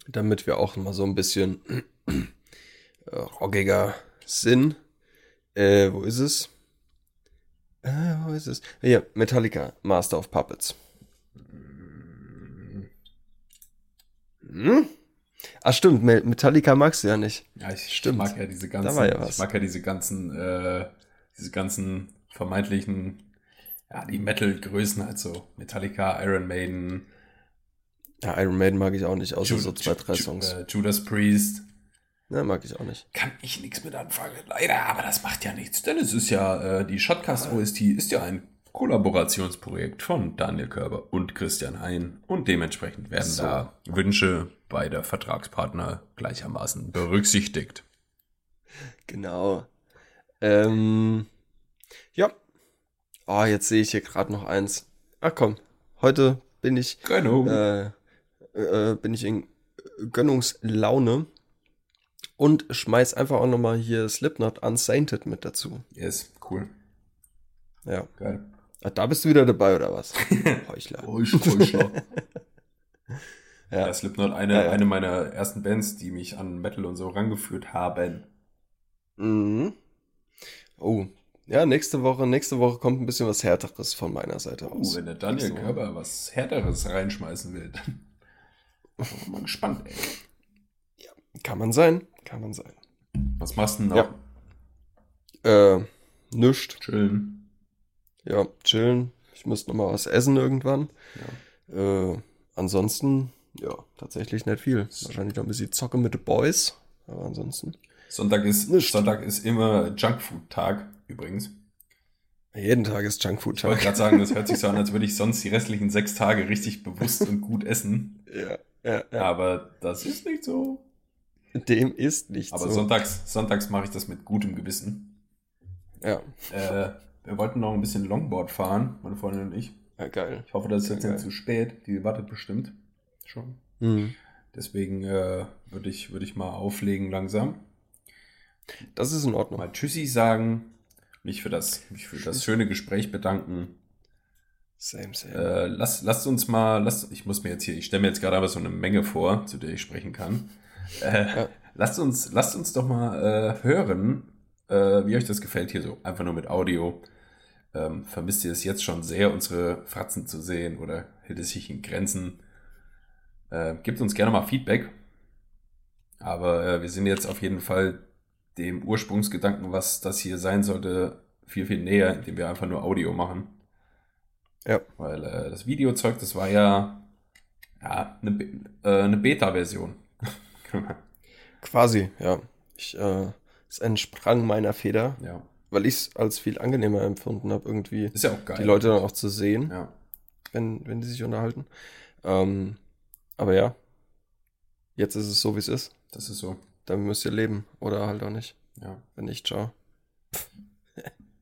damit wir auch mal so ein bisschen äh, rockiger sind, äh, wo ist es? Äh, wo ist es? Hier, Metallica, Master of Puppets. Hm? Ach stimmt, Me- Metallica magst du ja nicht. Ja, ich, Stimmt. mag ja diese ganzen, ja ich mag ja diese ganzen, äh, diese ganzen vermeintlichen, ja, die Metal-Größen, halt so Metallica, Iron Maiden, Ja, Iron Maiden mag ich auch nicht, außer Ju- so zwei, Ju- drei Ju- Songs. Äh, Judas Priest. Ne, mag ich auch nicht. Kann ich nichts mit anfangen, leider, aber das macht ja nichts, denn es ist ja, äh, die Shotcast OST ist ja ein Kollaborationsprojekt von Daniel Körber und Christian Hein und dementsprechend werden So. da Wünsche beider Vertragspartner gleichermaßen berücksichtigt. Genau. Ähm, ja. Oh, jetzt sehe ich hier gerade noch eins. Ach komm, heute bin ich, Genau. äh, äh, bin ich in Gönnungslaune und schmeiß einfach auch nochmal hier Slipknot Unsainted mit dazu. Yes, cool. Ja. Geil. Ach, da bist du wieder dabei, oder was? [laughs] Heuchler. Heuchler. [laughs] Ja. Ja, Slipknot, eine, Ja, ja. eine meiner ersten Bands, die mich an Metal und so rangeführt haben. Mhm. Oh. Ja, nächste Woche, nächste Woche kommt ein bisschen was Härteres von meiner Seite Oh, aus. wenn der Daniel Nächste Woche. Körber was Härteres reinschmeißen will, dann bin mal gespannt, ey. Kann man sein, kann man sein. Was machst du denn noch? Ja. Äh, nischt. Chillen. Ja, chillen. Ich müsste noch mal was essen irgendwann. Äh, ansonsten, ja, tatsächlich nicht viel. Wahrscheinlich noch ein bisschen Zocke mit den Boys. Aber ansonsten. Sonntag ist, Nicht. Sonntag ist immer Junkfood-Tag, übrigens. Jeden Tag ist Junkfood Ich wollte gerade sagen, das hört sich so an, als würde ich sonst die restlichen sechs Tage richtig bewusst und gut essen. Ja, ja, ja. Aber das ist nicht so. Dem ist nicht Aber so. sonntags, sonntags mache ich das mit gutem Gewissen. Ja. Äh, wir wollten noch ein bisschen Longboard fahren, meine Freundin und ich. ja, geil. Ich hoffe, das ist jetzt Geil. nicht zu spät. Die wartet bestimmt schon. Mhm. Deswegen äh, würde ich, würd ich mal auflegen langsam. Das ist in Ordnung. Mal Tschüssi sagen. Mich für das, mich für das schöne Gespräch bedanken. Same, same. Äh, lasst, lasst uns mal, lasst, ich muss mir jetzt hier, ich stelle mir jetzt gerade aber so eine Menge vor, zu der ich sprechen kann. Äh, Ja. lasst, uns, lasst uns doch mal äh, hören, äh, wie euch das gefällt hier so. Einfach nur mit Audio. Ähm, vermisst ihr es jetzt schon sehr, unsere Fratzen zu sehen oder hält es sich in Grenzen? Äh, gebt uns gerne mal Feedback. Aber äh, wir sind jetzt auf jeden Fall dem Ursprungsgedanken, was das hier sein sollte, viel, viel näher, indem wir einfach nur Audio machen. Ja. Weil äh, das Videozeug, das war ja, ja eine, Be- äh, eine Beta-Version. [laughs] Quasi, ja. Ich, äh, es entsprang meiner Feder, Ja. Weil ich es als viel angenehmer empfunden habe, irgendwie Ist ja auch geil. die Leute dann auch zu sehen, Ja. wenn, wenn die sich unterhalten. Ähm, aber ja, jetzt ist es so, wie es ist. Das ist so. Damit müsst ihr leben oder halt auch nicht. Ja. Wenn nicht, ciao.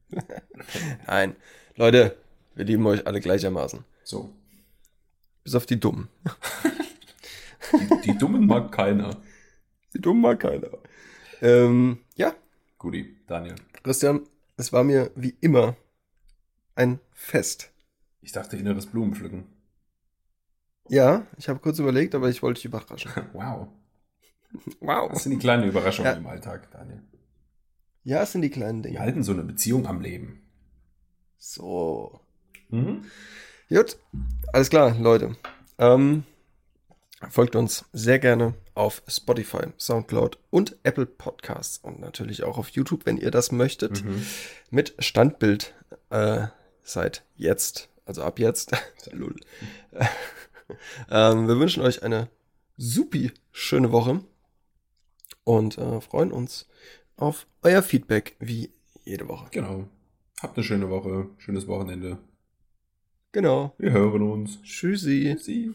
[laughs] Nein, Leute, wir lieben euch alle gleichermaßen. So. Bis auf die Dummen. Die, die Dummen mag keiner. Die Dummen mag keiner. Ähm, ja, Guti, Daniel. Christian, es war mir wie immer ein Fest. Ich dachte inneres Blumenpflücken. Ja, ich habe kurz überlegt, aber ich wollte dich überraschen. [laughs] Wow. Wow. Das sind die kleinen Überraschungen Ja. im Alltag, Daniel. Ja, es sind die kleinen Die Dinge. halten so eine Beziehung am Leben. So. Mhm. Gut, alles klar, Leute. Ähm, folgt uns sehr gerne auf Spotify, Soundcloud und Apple Podcasts und natürlich auch auf YouTube, wenn ihr das möchtet. Mhm. Mit Standbild äh, seit jetzt, also ab jetzt. [laughs] Lul. [laughs] ähm, wir wünschen euch eine supi schöne Woche und äh, freuen uns auf euer Feedback wie jede Woche. Genau. Habt eine schöne Woche, schönes Wochenende. Genau. Wir hören uns. Tschüssi. Sie.